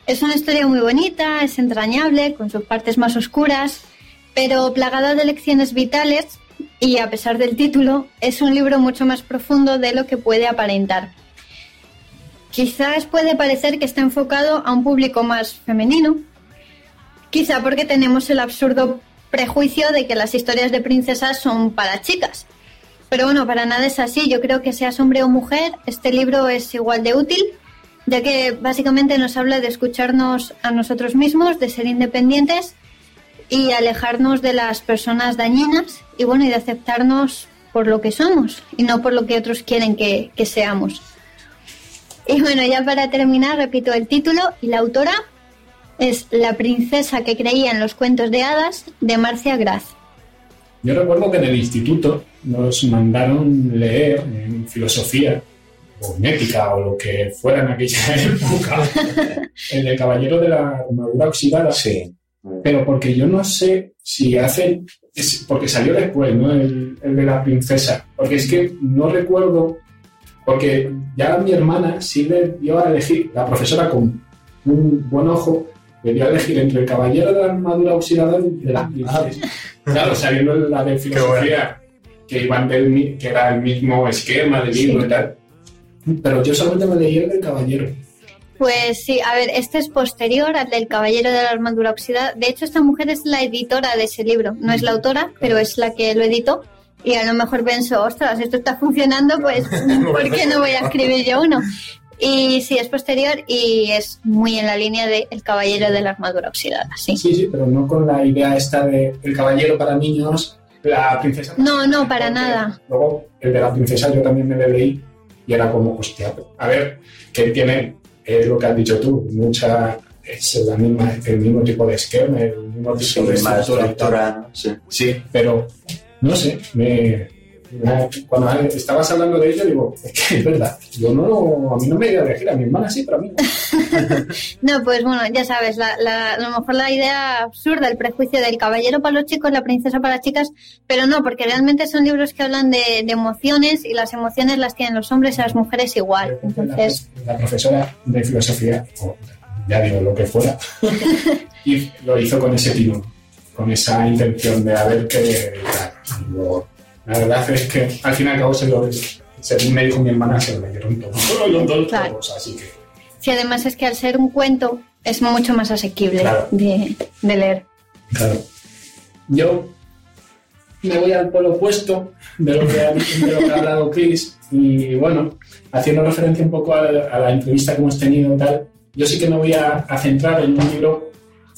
Es una historia muy bonita, es entrañable, con sus partes más oscuras, pero plagada de lecciones vitales y a pesar del título, es un libro mucho más profundo de lo que puede aparentar. Quizás puede parecer que está enfocado a un público más femenino, quizá porque tenemos el absurdo prejuicio de que las historias de princesas son para chicas. Pero bueno, para nada es así. Yo creo que seas hombre o mujer, este libro es igual de útil, ya que básicamente nos habla de escucharnos a nosotros mismos, de ser independientes y alejarnos de las personas dañinas y bueno, y de aceptarnos por lo que somos y no por lo que otros quieren que, que seamos. Y bueno, ya para terminar, repito el título y la autora es La princesa que creía en los cuentos de hadas de Marcia Graz. Yo recuerdo que en el instituto nos mandaron leer en filosofía o en ética o lo que fuera en aquella <laughs> época el de Caballero de la Armadura Oxidada. Sí. Pero porque yo no sé si hace. es- porque salió después, ¿no? El, el de la princesa. Porque es que no recuerdo. Porque ya mi hermana sí le dio a elegir, la profesora con un buen ojo, le dio a elegir entre el caballero de la armadura oxidada y de la princesa. Claro, sabiendo la de filosofía. Que iban del, que era el mismo esquema del libro y tal. Pero yo solamente me leí el del caballero. Pues sí, a ver, este es posterior al del Caballero de la Armadura Oxidada. De hecho, esta mujer es la editora de ese libro. No es la autora, pero es la que lo editó. Y a lo mejor pensó, ostras, esto está funcionando, pues <laughs> ¿por qué no voy a escribir yo uno? Y sí, es posterior y es muy en la línea de El Caballero de la Armadura Oxidada, sí. Sí, sí, pero no con la idea esta de el caballero para niños, la princesa. No, no, para nada. Luego, el de la princesa yo también me lo leí y era como, hostia, a ver, que tiene eh, lo que has dicho tú, mucha. Es la misma, el mismo tipo de esquema, el mismo tipo Sí, de estructura. Sí. Sí, pero no sé, me, cuando estabas hablando de ello, digo, es que es verdad, yo no, a mí no me iba a elegir, a mi hermana sí, pero a mí no. <laughs> No, pues bueno, ya sabes, la, la- a lo mejor la idea absurda, el prejuicio del caballero para los chicos, la princesa para las chicas, pero no, porque realmente son libros que hablan de, de emociones y las emociones las tienen los hombres y las mujeres igual. Entonces, La, la profesora de filosofía, o ya digo lo que fuera, <laughs> y lo hizo con ese tino, con esa intención de a ver qué tal. La verdad es que al fin y al cabo se lo, según me dijo mi hermana, se lo leyeron todos. Se lo leyeron todos, Claro. todos, así que si además es que al ser un cuento es mucho más asequible Claro. de, de leer. Claro. Yo me voy al polo opuesto de lo que ha, de lo que ha hablado Chris y bueno, haciendo referencia un poco a, a la entrevista que hemos tenido y tal, yo sí que me voy a, a centrar en un libro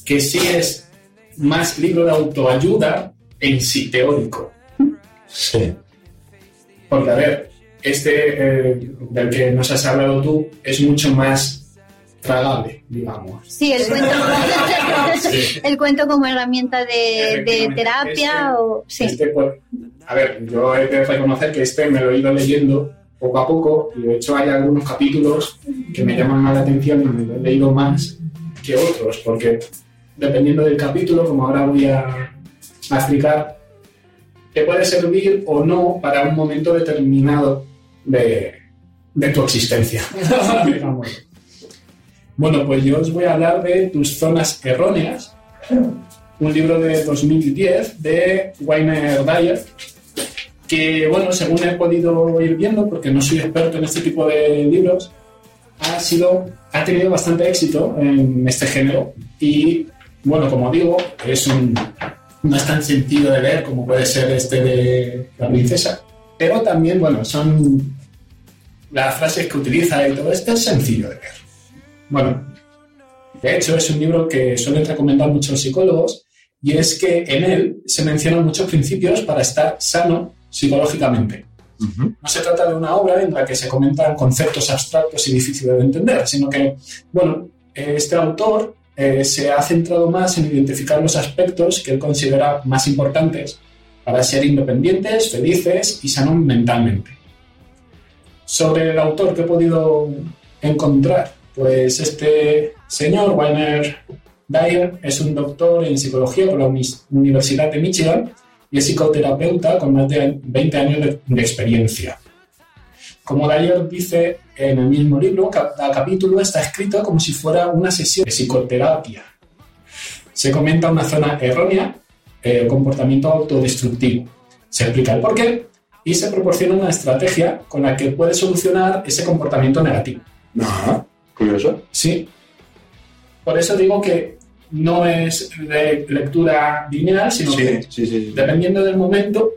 que sí es más libro de autoayuda en sí teórico. Sí. Porque, a ver, este eh, del que nos has hablado tú es mucho más tragable, digamos. Sí, el cuento, <laughs> Sí. el cuento como herramienta de, terapia Este- o... Sí. Este, pues, a ver, yo he de reconocer que este me lo he ido leyendo poco a poco y de hecho hay algunos capítulos que me llaman más la atención y me lo he leído más que otros, porque dependiendo del capítulo, como ahora voy a, a explicar, te puede servir o no para un momento determinado de, de tu existencia. <laughs> bueno, pues yo os voy a hablar de tus zonas erróneas, un libro de 2010 de Weiner Dyer, que, bueno, según he podido ir viendo, porque no soy experto en este tipo de libros, ha, sido, ha tenido bastante éxito en este género y, bueno, como digo, es un, no es tan sencillo de leer como puede ser este de la princesa, pero también, bueno, son las frases que utiliza y todo esto es sencillo de leer. Bueno, de hecho, es un libro que suelen recomendar muchos psicólogos y es que en él se mencionan muchos principios para estar sano psicológicamente. No se trata de una obra en la que se comentan conceptos abstractos y difíciles de entender, sino que, bueno, este autor eh, se ha centrado más en identificar los aspectos que él considera más importantes para ser independientes, felices y sanos mentalmente. Sobre el autor que he podido encontrar, pues este señor, Weiner Dyer, es un doctor en psicología por la Uni- Universidad de Michigan y es psicoterapeuta con más de 20 años de experiencia. Como Dyer dice en el mismo libro, cada capítulo está escrito como si fuera una sesión de psicoterapia. Se comenta una zona errónea, eh, comportamiento autodestructivo. Se explica el porqué y se proporciona una estrategia con la que puede solucionar ese comportamiento negativo. Ajá. Curioso. Sí. Por eso digo que no es de lectura lineal, sino que Sí, sí, sí. dependiendo del momento,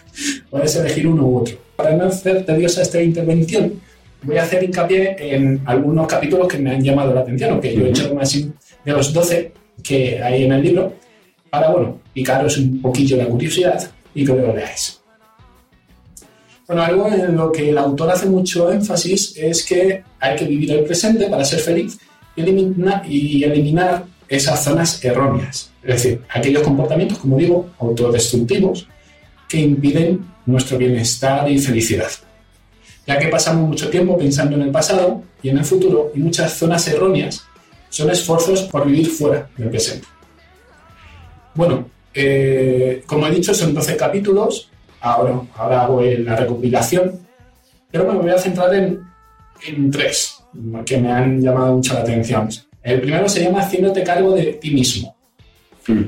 <laughs> puedes elegir uno u otro. Para no hacer tediosa esta intervención, voy a hacer hincapié en algunos capítulos que me han llamado la atención, aunque yo he hecho más de los 12 que hay en el libro, para, bueno, picaros un poquillo la curiosidad y que lo leáis. Bueno, algo en lo que el autor hace mucho énfasis es que hay que vivir el presente para ser feliz y eliminar, y eliminar esas zonas erróneas, es decir, aquellos comportamientos, como digo, autodestructivos que impiden nuestro bienestar y felicidad. Ya que pasamos mucho tiempo pensando en el pasado y en el futuro y muchas zonas erróneas son esfuerzos por vivir fuera del presente. Bueno, eh, como he dicho, son 12 capítulos, ahora, ahora hago la recopilación, pero me voy a centrar en, en tres que me han llamado mucho la atención. El primero se llama Haciéndote cargo de ti mismo. Mm.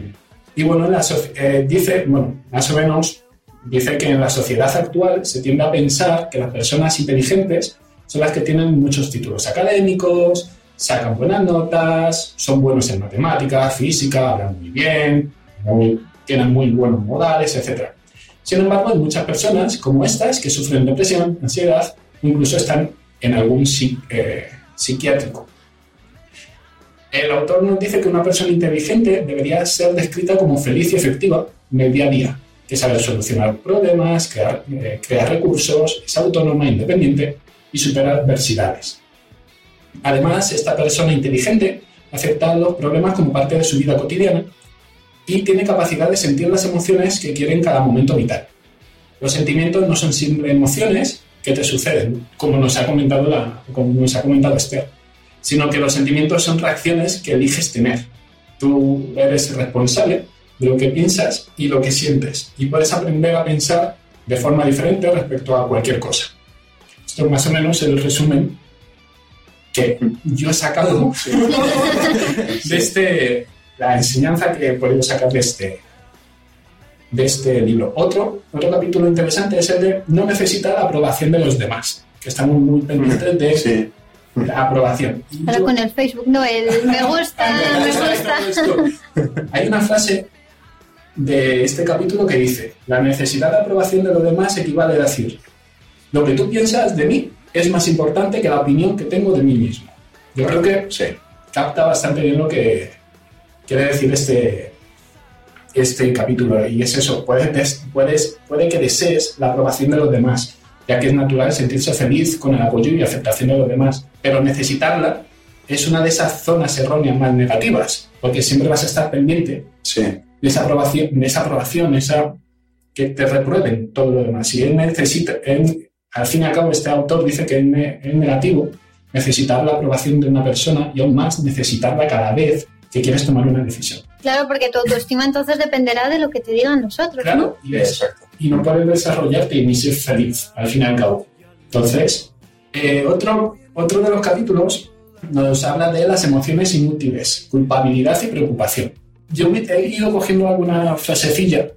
Y bueno, la eh, dice, bueno, más o menos dice que en la sociedad actual se tiende a pensar que las personas inteligentes son las que tienen muchos títulos académicos, sacan buenas notas, son buenos en matemáticas, física, hablan muy bien, tienen muy buenos modales, etc. Sin embargo, hay muchas personas como estas que sufren depresión, ansiedad, incluso están en algún eh, psiquiátrico. El autor nos dice que una persona inteligente debería ser descrita como feliz y efectiva en el día a día, que sabe solucionar problemas, crear, eh, crear recursos, es autónoma, independiente y supera adversidades. Además, esta persona inteligente acepta los problemas como parte de su vida cotidiana y tiene capacidad de sentir las emociones que quiere en cada momento vital. Los sentimientos no son simples emociones que te suceden, como nos ha comentado, la, como nos ha comentado Esther, sino que los sentimientos son reacciones que eliges tener. Tú eres responsable de lo que piensas y lo que sientes y puedes aprender a pensar de forma diferente respecto a cualquier cosa. Esto es más o menos el resumen que yo he sacado <laughs> de este, la enseñanza que he podido sacar de este, de este libro. Otro, otro capítulo interesante es el de no necesita la aprobación de los demás, que estamos muy pendientes de Sí. la aprobación. Ahora yo- con el Facebook, no, el me gusta, <laughs> me gusta. Hay una frase de este capítulo que dice, la necesidad de aprobación de los demás equivale a decir, lo que tú piensas de mí es más importante que la opinión que tengo de mí mismo. Yo creo que Sí. capta bastante bien lo que quiere decir este, este capítulo. Y es eso, puedes, des- puedes, puede que desees la aprobación de los demás, ya que es natural sentirse feliz con el apoyo y aceptación de los demás, pero necesitarla es una de esas zonas erróneas más negativas, porque siempre vas a estar pendiente Sí. Esa aprobación, esa aprobación, esa que te reprueben todo lo demás. Y él necesita, él, al fin y al cabo, este autor dice que es, ne- es negativo necesitar la aprobación de una persona y aún más necesitarla cada vez que quieres tomar una decisión. Claro, porque tu autoestima entonces dependerá de lo que te digan los otros, ¿no? Claro, y, es- y no puedes desarrollarte ni ser feliz, al fin y al cabo. Entonces, eh, otro, otro de los capítulos nos habla de las emociones inútiles, culpabilidad y preocupación. Yo me he ido cogiendo alguna frasecilla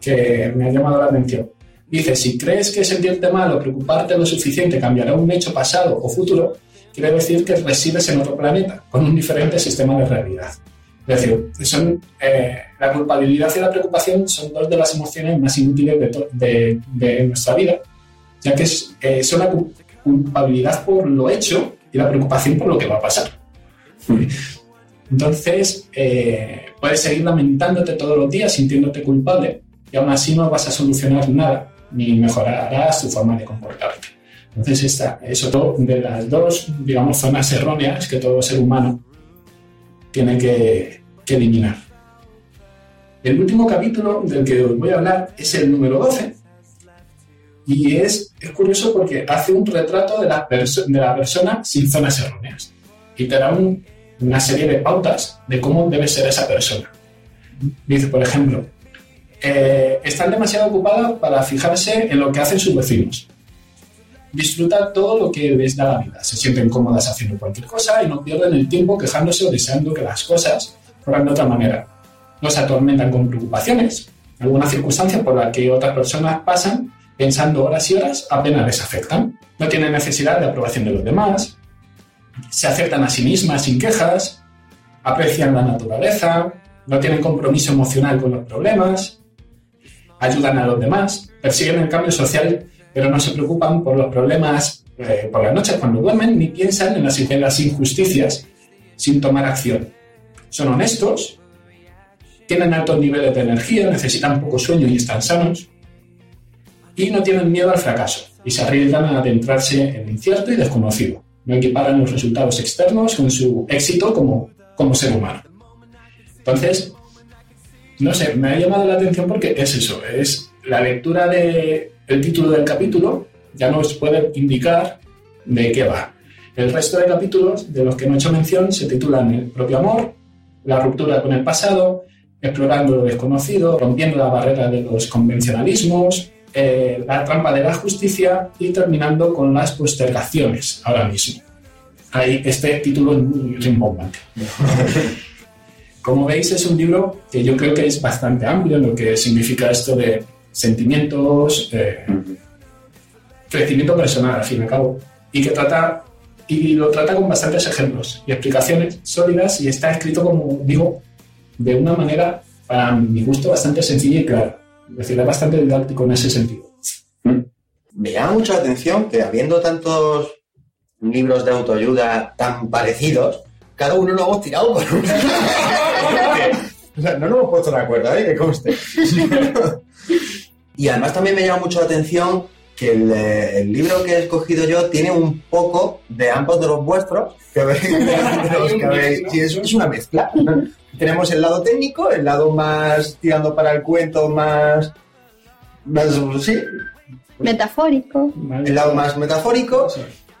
que me ha llamado la atención. Dice, si crees que sentirte mal o preocuparte lo suficiente cambiará un hecho pasado o futuro, quiere decir que resides en otro planeta, con un diferente sistema de realidad. Es decir, son, eh, la culpabilidad y la preocupación son dos de las emociones más inútiles de, de- de nuestra vida, ya que es, eh, son la cu- culpabilidad por lo hecho y la preocupación por lo que va a pasar. Entonces, eh, puedes seguir lamentándote todos los días, sintiéndote culpable, y aún así no vas a solucionar nada, ni mejorarás tu forma de comportarte. Entonces, esta es de las dos, digamos, zonas erróneas que todo ser humano tiene que, eliminar. El último capítulo del que os voy a hablar es el número 12, y es, es curioso porque hace un retrato de la, de la persona sin zonas erróneas, y te da un- una serie de pautas de cómo debe ser esa persona. Dice, por ejemplo, eh, están demasiado ocupadas para fijarse en lo que hacen sus vecinos. Disfrutan todo lo que les da la vida. Se sienten cómodas haciendo cualquier cosa y no pierden el tiempo quejándose o deseando que las cosas fueran de otra manera. No se atormentan con preocupaciones, alguna circunstancia por la que otras personas pasan pensando horas y horas apenas les afectan. No tienen necesidad de aprobación de los demás, se aceptan a sí mismas sin quejas, aprecian la naturaleza, no tienen compromiso emocional con los problemas, ayudan a los demás, persiguen el cambio social, pero no se preocupan por los problemas eh, por las noches cuando duermen, ni piensan en las, en las injusticias sin tomar acción. Son honestos, tienen altos niveles de energía, necesitan poco sueño y están sanos, y no tienen miedo al fracaso, y se arriesgan a adentrarse en lo incierto y desconocido. No equiparan los resultados externos con su éxito como, como ser humano. Entonces, no sé, me ha llamado la atención porque es eso, es la lectura del título del capítulo, ya nos puede indicar de qué va. El resto de capítulos de los que no he hecho mención se titulan El propio amor, La ruptura con el pasado, Explorando lo desconocido, Rompiendo la barrera de los convencionalismos, eh, La trampa de la justicia y terminando con las postergaciones ahora mismo. Ahí, este título es muy rimbombante. <laughs> Como veis, es un libro que yo creo que es bastante amplio en lo que significa esto de sentimientos, eh, crecimiento personal, al fin y al cabo, y que trata y lo trata con bastantes ejemplos y explicaciones sólidas y está escrito, como digo, de una manera, para mi gusto, bastante sencilla y clara. Es decir, es bastante didáctico en ese sentido. Me llama mucho la atención que habiendo tantos libros de autoayuda tan parecidos, cada uno lo hemos tirado por una. <laughs> o sea, no nos hemos puesto de acuerdo, ¿eh? Que conste. <laughs> y además también me llama mucho la atención que el, eh, el libro que he escogido yo tiene un poco de ambos de los vuestros, que habéis, <laughs> de los que habéis- sí, es, es una mezcla. Tenemos el lado técnico, el lado más tirando para el cuento, más, más sí, Metafórico. el lado más metafórico,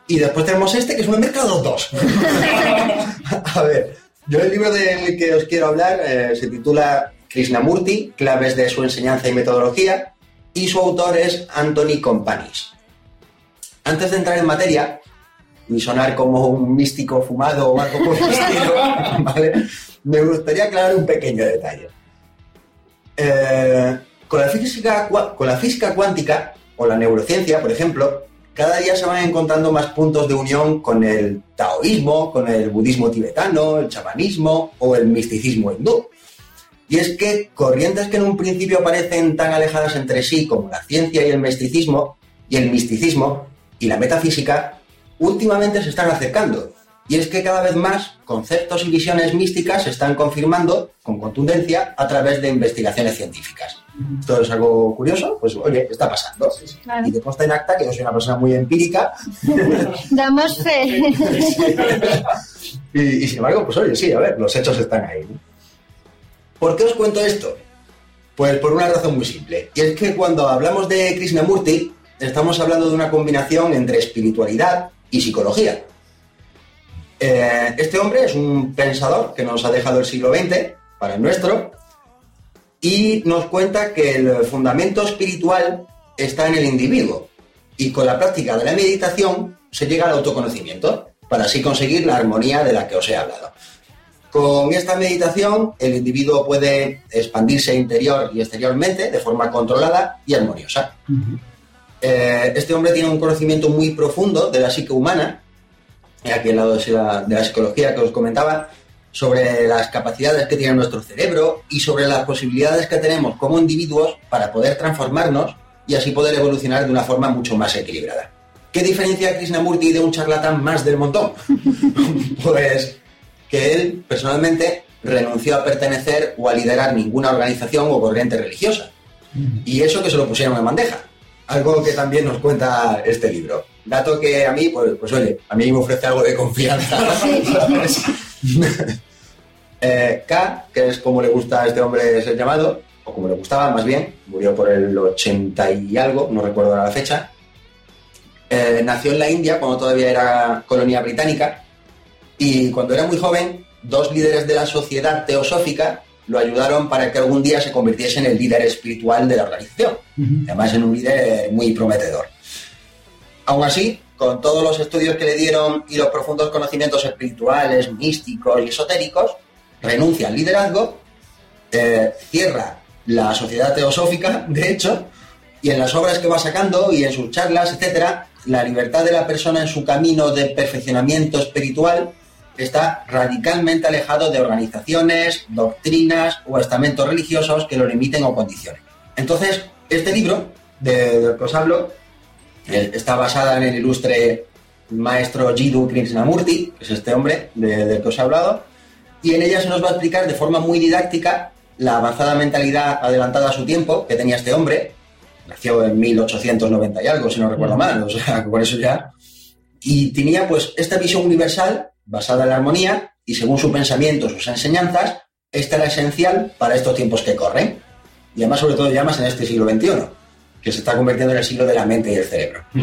y después tenemos este que es una mezcla de los dos. <laughs> A ver, yo el libro del que os quiero hablar eh, se titula Krishnamurti, claves de su enseñanza y metodología, y su autor es Anthony Companis. Antes de entrar en materia, y sonar como un místico fumado o algo por el <laughs> estilo, ¿vale? me gustaría aclarar un pequeño detalle. Eh, con, la física, con la física cuántica o la neurociencia, por ejemplo, cada día se van encontrando más puntos de unión con el taoísmo, con el budismo tibetano, el chamanismo o el misticismo hindú. Y es que corrientes que en un principio parecen tan alejadas entre sí como la ciencia y el misticismo, y el misticismo y la metafísica, últimamente se están acercando. Y es que cada vez más conceptos y visiones místicas se están confirmando con contundencia a través de investigaciones científicas. ¿Esto es algo curioso? Pues oye, está pasando. Claro. Y te consta en acta que yo soy una persona muy empírica <laughs> Damos fe. <laughs> y, y sin embargo, pues oye, sí, a ver, los hechos están ahí. ¿no? ¿Por qué os cuento esto? Pues por una razón muy simple. Y es que cuando hablamos de Krishnamurti, estamos hablando de una combinación entre espiritualidad y psicología. Eh, este hombre es un pensador que nos ha dejado el siglo XX para el nuestro y nos cuenta que el fundamento espiritual está en el individuo y con la práctica de la meditación se llega al autoconocimiento para así conseguir la armonía de la que os he hablado. Con esta meditación el individuo puede expandirse interior y exteriormente de forma controlada y armoniosa. Eh, este hombre tiene un conocimiento muy profundo de la psique humana, aquí al lado de la, de la psicología que os comentaba, sobre las capacidades que tiene nuestro cerebro y sobre las posibilidades que tenemos como individuos para poder transformarnos y así poder evolucionar de una forma mucho más equilibrada. ¿Qué diferencia a Krishnamurti de un charlatán más del montón? <laughs> pues que él personalmente renunció a pertenecer o a liderar ninguna organización o corriente religiosa. Y eso que se lo pusieron en bandeja. Algo que también nos cuenta este libro. Dato que a mí, pues, pues oye, a mí me ofrece algo de confianza. <laughs> <laughs> Eh, K, que es como le gusta a este hombre ser llamado, o como le gustaba más bien, murió por el 80 y algo, no recuerdo ahora la fecha. Eh, nació en la India cuando todavía era colonia británica y cuando era muy joven, dos líderes de la sociedad teosófica lo ayudaron para que algún día se convirtiese en el líder espiritual de la organización. Además, en un líder muy prometedor. Aún así, con todos los estudios que le dieron y los profundos conocimientos espirituales, místicos y esotéricos, renuncia al liderazgo, eh, cierra la sociedad teosófica, de hecho, y en las obras que va sacando y en sus charlas, etcétera, la libertad de la persona en su camino de perfeccionamiento espiritual está radicalmente alejado de organizaciones, doctrinas o estamentos religiosos que lo limiten o condicionen. Entonces, este libro de- del que os hablo está basada en el ilustre maestro Jiddu Krishnamurti, que es este hombre de- del que os he hablado, y en ella se nos va a explicar de forma muy didáctica la avanzada mentalidad adelantada a su tiempo que tenía este hombre. Nació en 1890 y algo, si no recuerdo mal, o sea, <laughs> por eso ya. Y tenía pues esta visión universal basada en la armonía y según su pensamiento, sus enseñanzas, esta era esencial para estos tiempos que corren. Y además, sobre todo, ya más en este siglo XXI, que se está convirtiendo en el siglo de la mente y el cerebro. <laughs>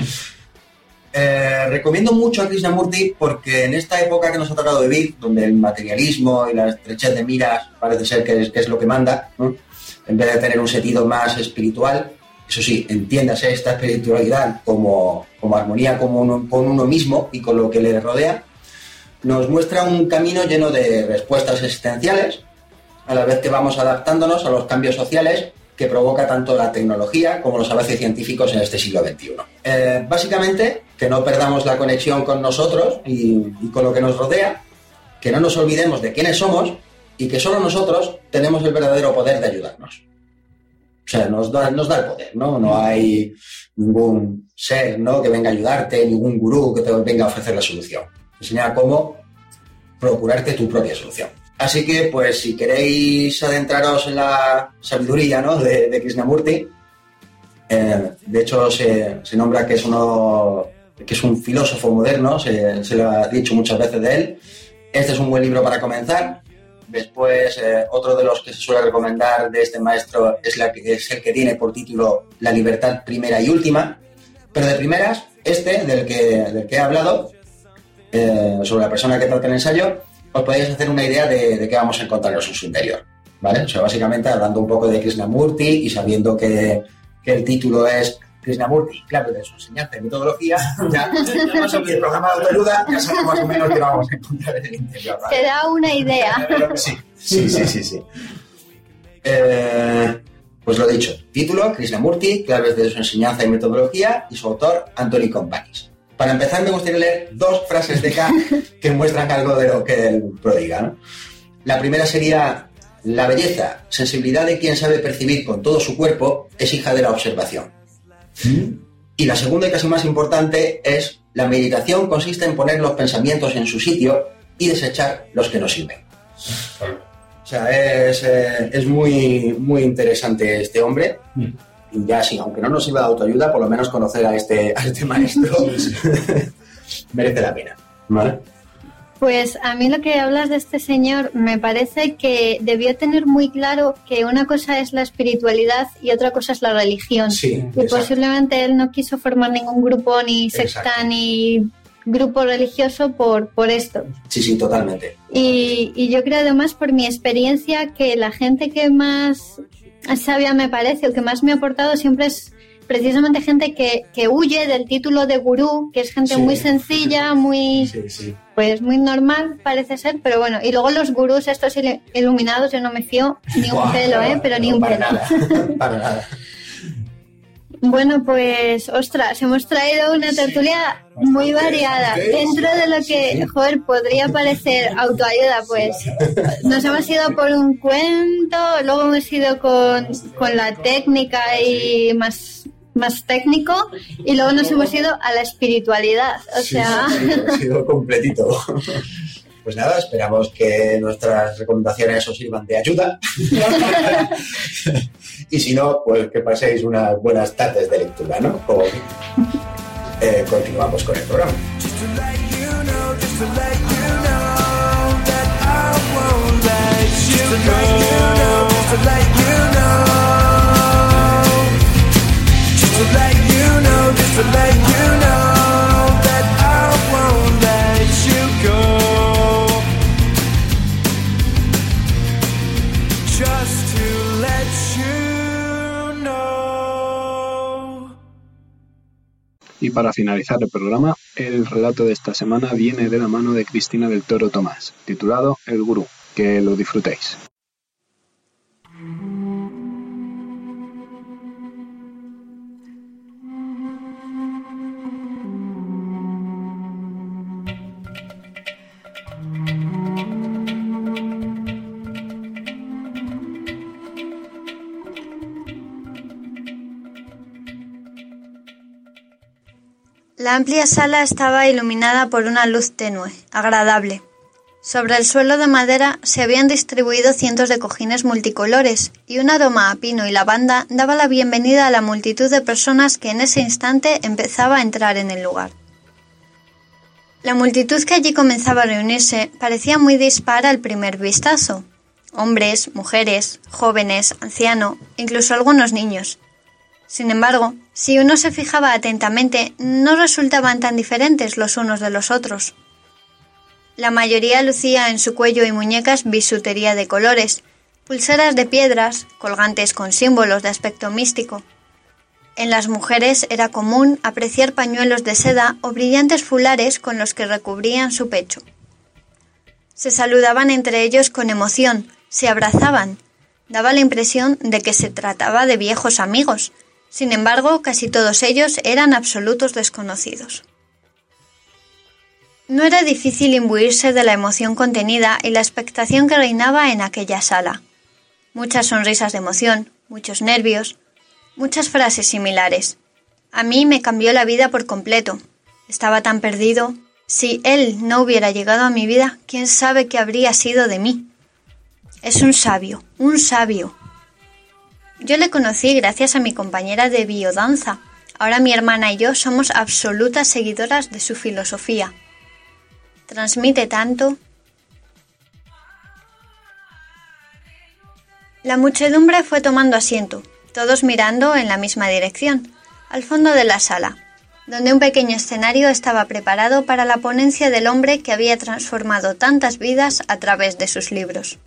Eh, recomiendo mucho a Krishnamurti porque en esta época que nos ha tocado vivir, donde el materialismo y la estrechez de miras parece ser que es, que es lo que manda, ¿no? en vez de tener un sentido más espiritual, eso sí, entiéndase esta espiritualidad como, como armonía con uno, con uno mismo y con lo que le rodea, nos muestra un camino lleno de respuestas existenciales, a la vez que vamos adaptándonos a los cambios sociales que provoca tanto la tecnología como los avances científicos en este siglo XXI. Eh, básicamente, que no perdamos la conexión con nosotros y, con lo que nos rodea, que no nos olvidemos de quiénes somos y que solo nosotros tenemos el verdadero poder de ayudarnos. O sea, nos da, nos da el poder, ¿no? No hay ningún ser, ¿no? Que venga a ayudarte, ningún gurú que te venga a ofrecer la solución. Enseña cómo procurarte tu propia solución. Así que, pues, si queréis adentraros en la sabiduría, ¿no? De, Krishnamurti, eh, de hecho se, se nombra que es uno que es un filósofo moderno, se, lo ha dicho muchas veces de él. Este es un buen libro para comenzar. Después, eh, otro de los que se suele recomendar de este maestro es, es el que tiene por título La libertad primera y última. Pero de primeras, este, del que, del que he hablado, eh, sobre la persona que trata el ensayo, os podéis hacer una idea de, de qué vamos a encontrarnos en su interior. ¿Vale? O sea, básicamente hablando un poco de Krishnamurti y sabiendo que, que el título es Krishnamurti, clave de su enseñanza y metodología, <laughs> ya, ya más o menos el programa de autoayuda, ya sabemos más o menos qué vamos a encontrar en el interior. ¿vale? Te da una idea. Sí, sí, sí, sí. sí. Eh, pues lo dicho, título, Krishnamurti, claves de su enseñanza y metodología, y su autor, Anthony Companis. Para empezar, me gustaría leer dos frases de K <laughs> que muestran algo de lo que él prodiga. ¿no? La primera sería, la belleza, sensibilidad de quien sabe percibir con todo su cuerpo, es hija de la observación. Y la segunda y casi más importante es, la meditación consiste en poner los pensamientos en su sitio y desechar los que no sirven. O sea, es, eh, es muy, muy interesante este hombre. Y ya sí, aunque no nos sirva de autoayuda, por lo menos conocer a este, a este maestro <laughs> merece la pena. ¿Vale? Pues a mí lo que hablas de este señor me parece que debió tener muy claro que una cosa es la espiritualidad y otra cosa es la religión. Sí, y exacto. posiblemente él no quiso formar ningún grupo ni secta Exacto. ni grupo religioso por, por esto. Sí, sí, totalmente. Y, y yo creo además por mi experiencia que la gente que más sabia me parece o que más me ha aportado siempre es precisamente gente que, que huye del título de gurú, que es gente Sí. muy sencilla, muy Sí, sí. pues muy normal parece ser, pero bueno, y luego los gurús estos ilu- iluminados yo no me fío ni un pelo, ¿eh? Pero ni un pelo. Nada, para nada. Bueno, pues, ostras, hemos traído una tertulia muy variada. Dentro de lo que, joder, podría parecer autoayuda, pues nos hemos ido por un cuento, luego hemos ido con, con la técnica y más, más técnico, y luego nos hemos ido a la espiritualidad. O Sí, sea, sí, sí, ha sido completito. <laughs> Pues nada, esperamos que nuestras recomendaciones os sirvan de ayuda. <laughs> y si no, pues que paséis unas buenas tardes de lectura, ¿no? Como eh, continuamos con el programa. Y para finalizar el programa, el relato de esta semana viene de la mano de Cristina del Toro Tomás, titulado El Gurú. Que lo disfrutéis. La amplia sala estaba iluminada por una luz tenue, agradable. Sobre el suelo de madera se habían distribuido cientos de cojines multicolores y un aroma a pino y lavanda daba la bienvenida a la multitud de personas que en ese instante empezaba a entrar en el lugar. La multitud que allí comenzaba a reunirse parecía muy dispara al primer vistazo. Hombres, mujeres, jóvenes, ancianos, incluso algunos niños. Sin embargo, si uno se fijaba atentamente, no resultaban tan diferentes los unos de los otros. La mayoría lucía en su cuello y muñecas bisutería de colores, pulseras de piedras, colgantes con símbolos de aspecto místico. En las mujeres era común apreciar pañuelos de seda o brillantes fulares con los que recubrían su pecho. Se saludaban entre ellos con emoción, se abrazaban, Daba la impresión de que se trataba de viejos amigos. Sin embargo, casi todos ellos eran absolutos desconocidos. No era difícil imbuirse de la emoción contenida y la expectación que reinaba en aquella sala. Muchas sonrisas de emoción, muchos nervios, muchas frases similares. A mí me cambió la vida por completo. Estaba tan perdido. Si él no hubiera llegado a mi vida, quién sabe qué habría sido de mí. Es un sabio, un sabio. Yo le conocí gracias a mi compañera de biodanza. Ahora mi hermana y yo somos absolutas seguidoras de su filosofía. Transmite tanto. La muchedumbre fue tomando asiento, todos mirando en la misma dirección, al fondo de la sala, donde un pequeño escenario estaba preparado para la ponencia del hombre que había transformado tantas vidas a través de sus libros.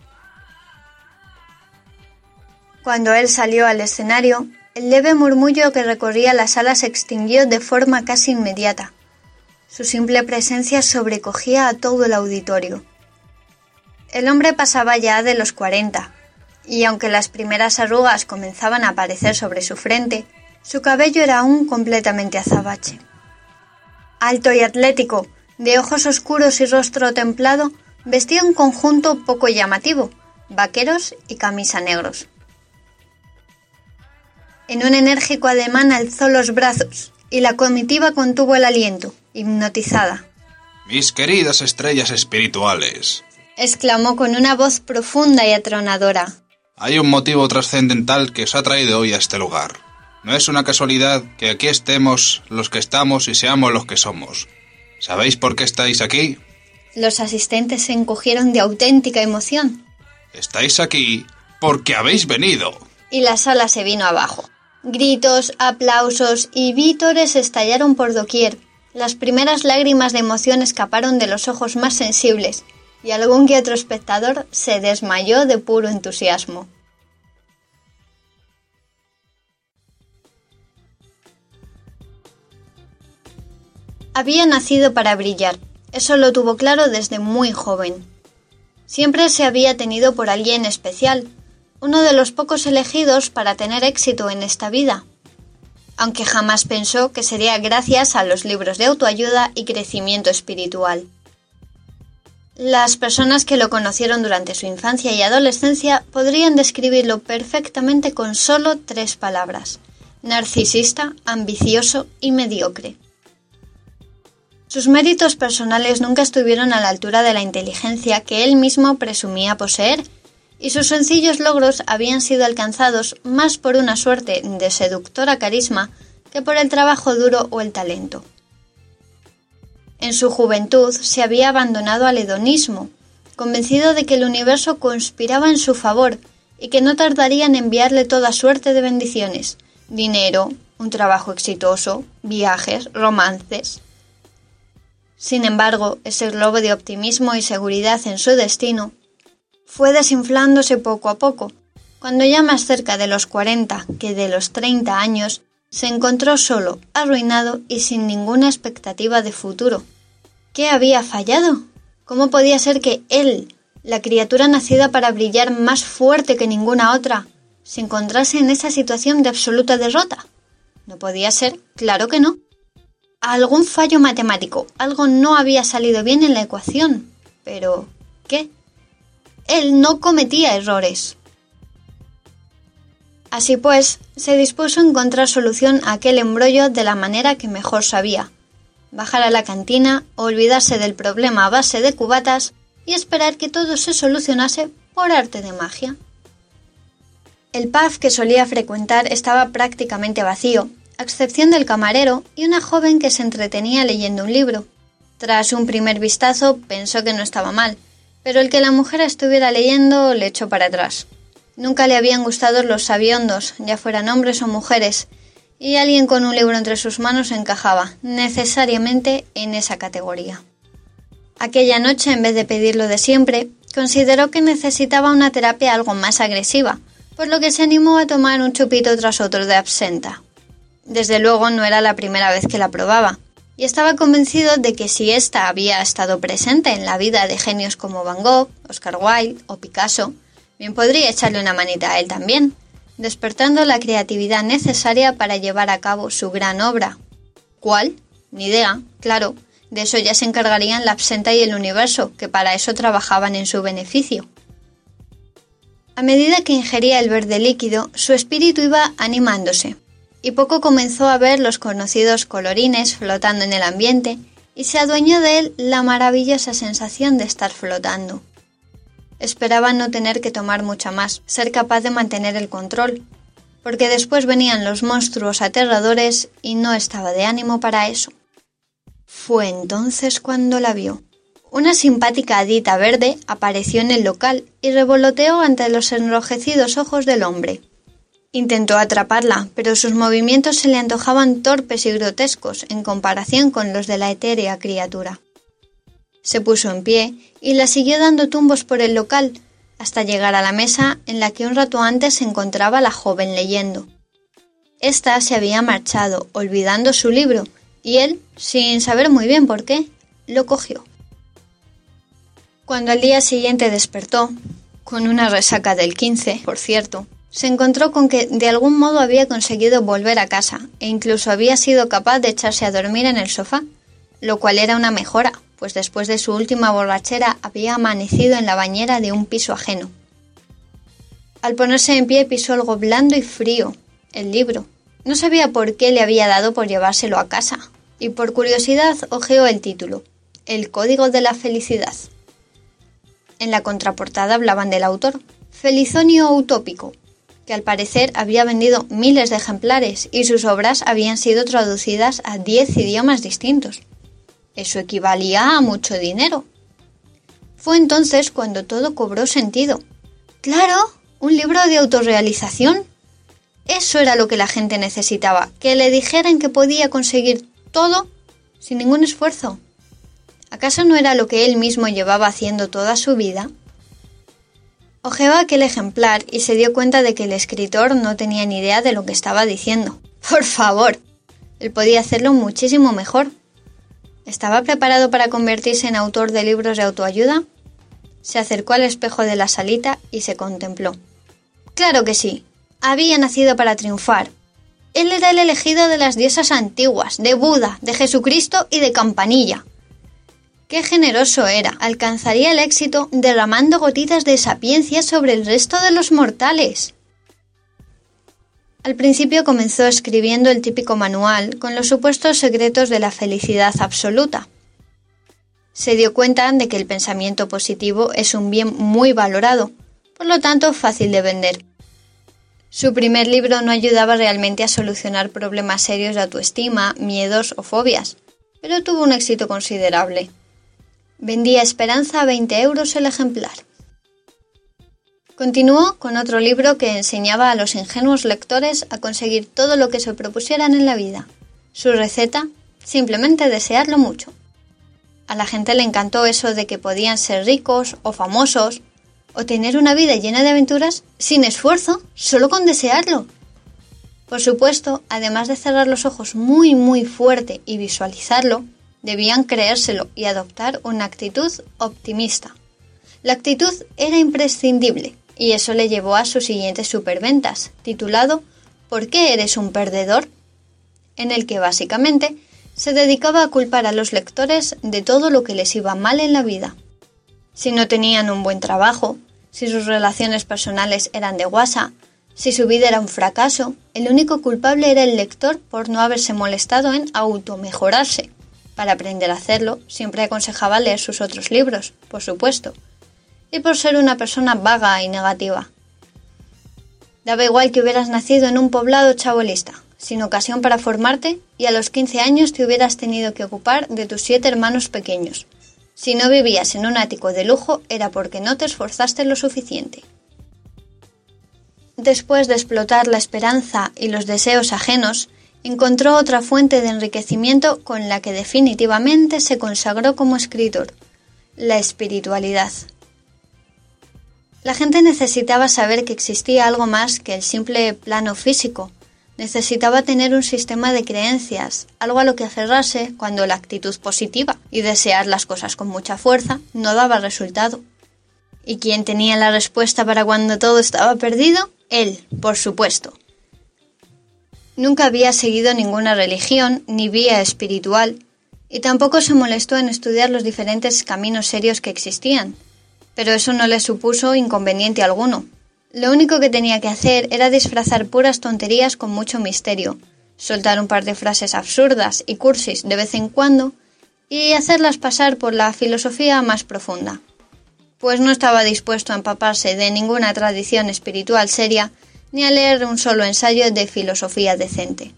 Cuando él salió al escenario, el leve murmullo que recorría la sala se extinguió de forma casi inmediata. Su simple presencia sobrecogía a todo el auditorio. El hombre pasaba ya de los cuarenta, y aunque las primeras arrugas comenzaban a aparecer sobre su frente, su cabello era aún completamente azabache. Alto y atlético, de ojos oscuros y rostro templado, vestía un conjunto poco llamativo, vaqueros y camisa negros. En un enérgico ademán alzó los brazos y la comitiva contuvo el aliento, hipnotizada. Mis queridas estrellas espirituales, exclamó con una voz profunda y atronadora. hay un motivo trascendental que os ha traído hoy a este lugar. No es una casualidad que aquí estemos los que estamos y seamos los que somos. ¿Sabéis por qué estáis aquí? Los asistentes se encogieron de auténtica emoción Estáis aquí porque habéis venido. y la sala se vino abajo. Gritos, aplausos y vítores estallaron por doquier. Las primeras lágrimas de emoción escaparon de los ojos más sensibles y algún que otro espectador se desmayó de puro entusiasmo. Había nacido para brillar, eso lo tuvo claro desde muy joven. Siempre se había tenido por alguien especial, uno de los pocos elegidos para tener éxito en esta vida, aunque jamás pensó que sería gracias a los libros de autoayuda y crecimiento espiritual. Las personas que lo conocieron durante su infancia y adolescencia podrían describirlo perfectamente con solo tres palabras narcisista, ambicioso y mediocre. Sus méritos personales nunca estuvieron a la altura de la inteligencia que él mismo presumía poseer, y sus sencillos logros habían sido alcanzados más por una suerte de seductora carisma que por el trabajo duro o el talento. En su juventud se había abandonado al hedonismo, convencido de que el universo conspiraba en su favor y que no tardaría en enviarle toda suerte de bendiciones, dinero, un trabajo exitoso, viajes, romances. Sin embargo, ese globo de optimismo y seguridad en su destino fue desinflándose poco a poco, cuando ya más cerca de los 40 que de los 30 años, se encontró solo, arruinado y sin ninguna expectativa de futuro. ¿Qué había fallado? ¿Cómo podía ser que él, la criatura nacida para brillar más fuerte que ninguna otra, se encontrase en esa situación de absoluta derrota? No podía ser, claro que no. Algún fallo matemático, algo no había salido bien en la ecuación. Pero, ¿qué? Él no cometía errores. Así pues, se dispuso a encontrar solución a aquel embrollo de la manera que mejor sabía. Bajar a la cantina, olvidarse del problema a base de cubatas y esperar que todo se solucionase por arte de magia. El pub que solía frecuentar estaba prácticamente vacío, a excepción del camarero y una joven que se entretenía leyendo un libro. Tras un primer vistazo pensó que no estaba mal, pero el que la mujer estuviera leyendo le echó para atrás. Nunca le habían gustado los sabiondos, ya fueran hombres o mujeres, y alguien con un libro entre sus manos encajaba necesariamente en esa categoría. Aquella noche, en vez de pedir lo de siempre, consideró que necesitaba una terapia algo más agresiva, por lo que se animó a tomar un chupito tras otro de absenta. Desde luego no era la primera vez que la probaba, y estaba convencido de que si ésta había estado presente en la vida de genios como Van Gogh, Oscar Wilde o Picasso, Bien podría echarle una manita a él también, despertando la creatividad necesaria para llevar a cabo su gran obra. ¿Cuál? Ni idea, claro, de eso ya se encargarían la absenta y el universo, que para eso trabajaban en su beneficio. A medida que ingería el verde líquido, su espíritu iba animándose, y poco comenzó a ver los conocidos colorines flotando en el ambiente, y se adueñó de él la maravillosa sensación de estar flotando. Esperaba no tener que tomar mucha más, ser capaz de mantener el control, porque después venían los monstruos aterradores y no estaba de ánimo para eso. Fue entonces cuando la vio. Una simpática hadita verde apareció en el local y revoloteó ante los enrojecidos ojos del hombre. Intentó atraparla, pero sus movimientos se le antojaban torpes y grotescos en comparación con los de la etérea criatura. Se puso en pie y la siguió dando tumbos por el local hasta llegar a la mesa en la que un rato antes se encontraba la joven leyendo. Esta se había marchado, olvidando su libro, y él, sin saber muy bien por qué, lo cogió. Cuando al día siguiente despertó, con una resaca del 15, por cierto, se encontró con que de algún modo había conseguido volver a casa e incluso había sido capaz de echarse a dormir en el sofá, lo cual era una mejora, pues después de su última borrachera había amanecido en la bañera de un piso ajeno. Al ponerse en pie pisó algo blando y frío, el libro. No sabía por qué le había dado por llevárselo a casa, y por curiosidad hojeó el título, El Código de la Felicidad. En la contraportada hablaban del autor, Felizonio Utópico, que al parecer había vendido miles de ejemplares y sus obras habían sido traducidas a diez idiomas distintos. Eso equivalía a mucho dinero. Fue entonces cuando todo cobró sentido. Claro, un libro de autorrealización. Eso era lo que la gente necesitaba, que le dijeran que podía conseguir todo sin ningún esfuerzo. ¿Acaso no era lo que él mismo llevaba haciendo toda su vida? Ojeó aquel ejemplar y se dio cuenta de que el escritor no tenía ni idea de lo que estaba diciendo. <laughs> Por favor, él podía hacerlo muchísimo mejor. ¿Estaba preparado para convertirse en autor de libros de autoayuda? Se acercó al espejo de la salita y se contempló. Claro que sí. Había nacido para triunfar. Él era el elegido de las diosas antiguas, de Buda, de Jesucristo y de Campanilla. Qué generoso era. Alcanzaría el éxito derramando gotitas de sapiencia sobre el resto de los mortales. Al principio comenzó escribiendo el típico manual con los supuestos secretos de la felicidad absoluta. Se dio cuenta de que el pensamiento positivo es un bien muy valorado, por lo tanto fácil de vender. Su primer libro no ayudaba realmente a solucionar problemas serios de autoestima, miedos o fobias, pero tuvo un éxito considerable. Vendía Esperanza a 20 euros el ejemplar. Continuó con otro libro que enseñaba a los ingenuos lectores a conseguir todo lo que se propusieran en la vida. Su receta, simplemente desearlo mucho. A la gente le encantó eso de que podían ser ricos o famosos o tener una vida llena de aventuras sin esfuerzo, solo con desearlo. Por supuesto, además de cerrar los ojos muy muy fuerte y visualizarlo, debían creérselo y adoptar una actitud optimista. La actitud era imprescindible y eso le llevó a sus siguientes superventas, titulado ¿Por qué eres un perdedor? en el que básicamente se dedicaba a culpar a los lectores de todo lo que les iba mal en la vida. Si no tenían un buen trabajo, si sus relaciones personales eran de guasa, si su vida era un fracaso, el único culpable era el lector por no haberse molestado en automejorarse. Para aprender a hacerlo, siempre aconsejaba leer sus otros libros, por supuesto, y por ser una persona vaga y negativa. Daba igual que hubieras nacido en un poblado chabolista, sin ocasión para formarte, y a los 15 años te hubieras tenido que ocupar de tus siete hermanos pequeños. Si no vivías en un ático de lujo era porque no te esforzaste lo suficiente. Después de explotar la esperanza y los deseos ajenos, encontró otra fuente de enriquecimiento con la que definitivamente se consagró como escritor, la espiritualidad. La gente necesitaba saber que existía algo más que el simple plano físico. Necesitaba tener un sistema de creencias, algo a lo que aferrarse cuando la actitud positiva y desear las cosas con mucha fuerza no daba resultado. ¿Y quién tenía la respuesta para cuando todo estaba perdido? Él, por supuesto. Nunca había seguido ninguna religión ni vía espiritual, y tampoco se molestó en estudiar los diferentes caminos serios que existían, pero eso no le supuso inconveniente alguno. Lo único que tenía que hacer era disfrazar puras tonterías con mucho misterio, soltar un par de frases absurdas y cursis de vez en cuando y hacerlas pasar por la filosofía más profunda. Pues no estaba dispuesto a empaparse de ninguna tradición espiritual seria ni a leer un solo ensayo de filosofía decente.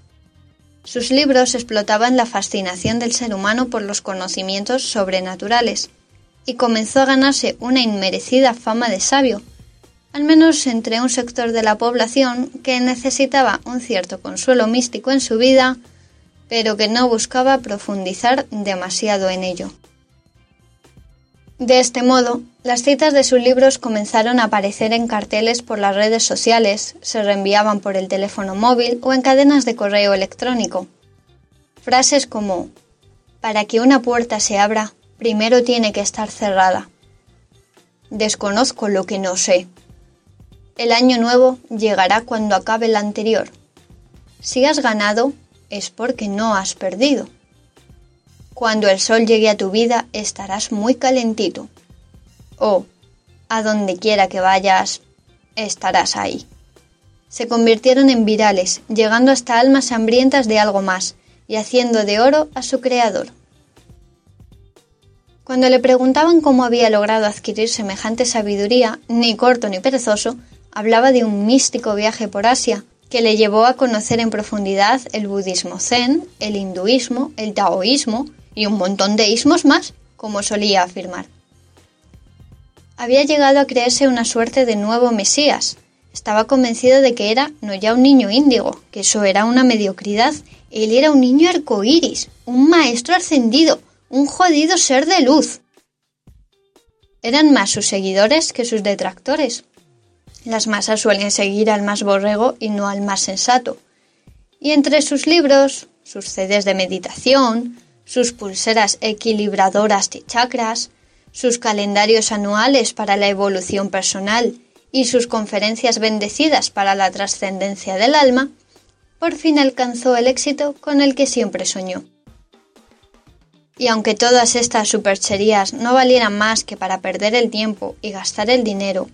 Sus libros explotaban la fascinación del ser humano por los conocimientos sobrenaturales, y comenzó a ganarse una inmerecida fama de sabio, al menos entre un sector de la población que necesitaba un cierto consuelo místico en su vida, pero que no buscaba profundizar demasiado en ello. De este modo, las citas de sus libros comenzaron a aparecer en carteles por las redes sociales, se reenviaban por el teléfono móvil o en cadenas de correo electrónico. Frases como Para que una puerta se abra, primero tiene que estar cerrada. Desconozco lo que no sé. El año nuevo llegará cuando acabe el anterior. Si has ganado, es porque no has perdido. Cuando el sol llegue a tu vida estarás muy calentito. O, a donde quiera que vayas, estarás ahí. Se convirtieron en virales, llegando hasta almas hambrientas de algo más y haciendo de oro a su creador. Cuando le preguntaban cómo había logrado adquirir semejante sabiduría, ni corto ni perezoso, hablaba de un místico viaje por Asia, que le llevó a conocer en profundidad el budismo zen, el hinduismo, el taoísmo y un montón de ismos más, como solía afirmar. Había llegado a creerse una suerte de nuevo Mesías. Estaba convencido de que era no ya un niño índigo, que eso era una mediocridad, él era un niño arcoíris, un maestro ascendido, un jodido ser de luz. Eran más sus seguidores que sus detractores. Las masas suelen seguir al más borrego y no al más sensato. Y entre sus libros, sus CDs de meditación, sus pulseras equilibradoras de chakras, sus calendarios anuales para la evolución personal y sus conferencias bendecidas para la trascendencia del alma, por fin alcanzó el éxito con el que siempre soñó. Y aunque todas estas supercherías no valieran más que para perder el tiempo y gastar el dinero,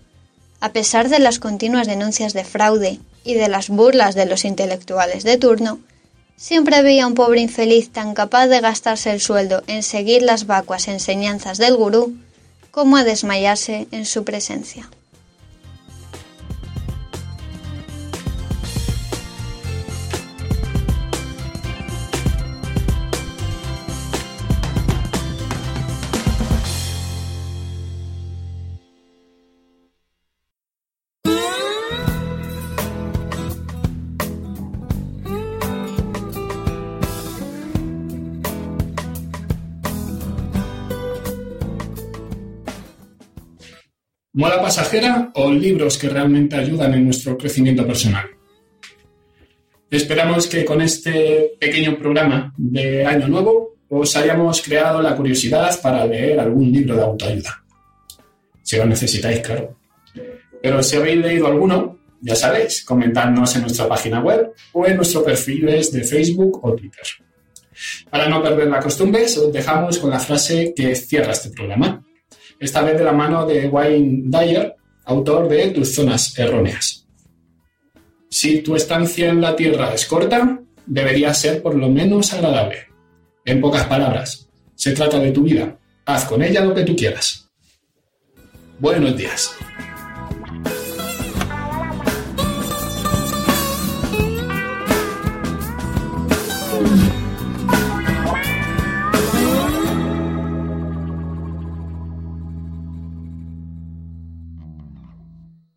a pesar de las continuas denuncias de fraude y de las burlas de los intelectuales de turno, siempre había un pobre infeliz tan capaz de gastarse el sueldo en seguir las vacuas enseñanzas del gurú como a desmayarse en su presencia. ¿Moda pasajera o libros que realmente ayudan en nuestro crecimiento personal? Esperamos que con este pequeño programa de Año Nuevo os hayamos creado la curiosidad para leer algún libro de autoayuda. Si lo necesitáis, claro. Pero si habéis leído alguno, ya sabéis, comentadnos en nuestra página web o en nuestros perfiles de Facebook o Twitter. Para no perder la costumbre, os dejamos con la frase que cierra este programa esta vez de la mano de Wayne Dyer, autor de Tus zonas erróneas. Si tu estancia en la Tierra es corta, debería ser por lo menos agradable. En pocas palabras, se trata de tu vida. Haz con ella lo que tú quieras. Buenos días.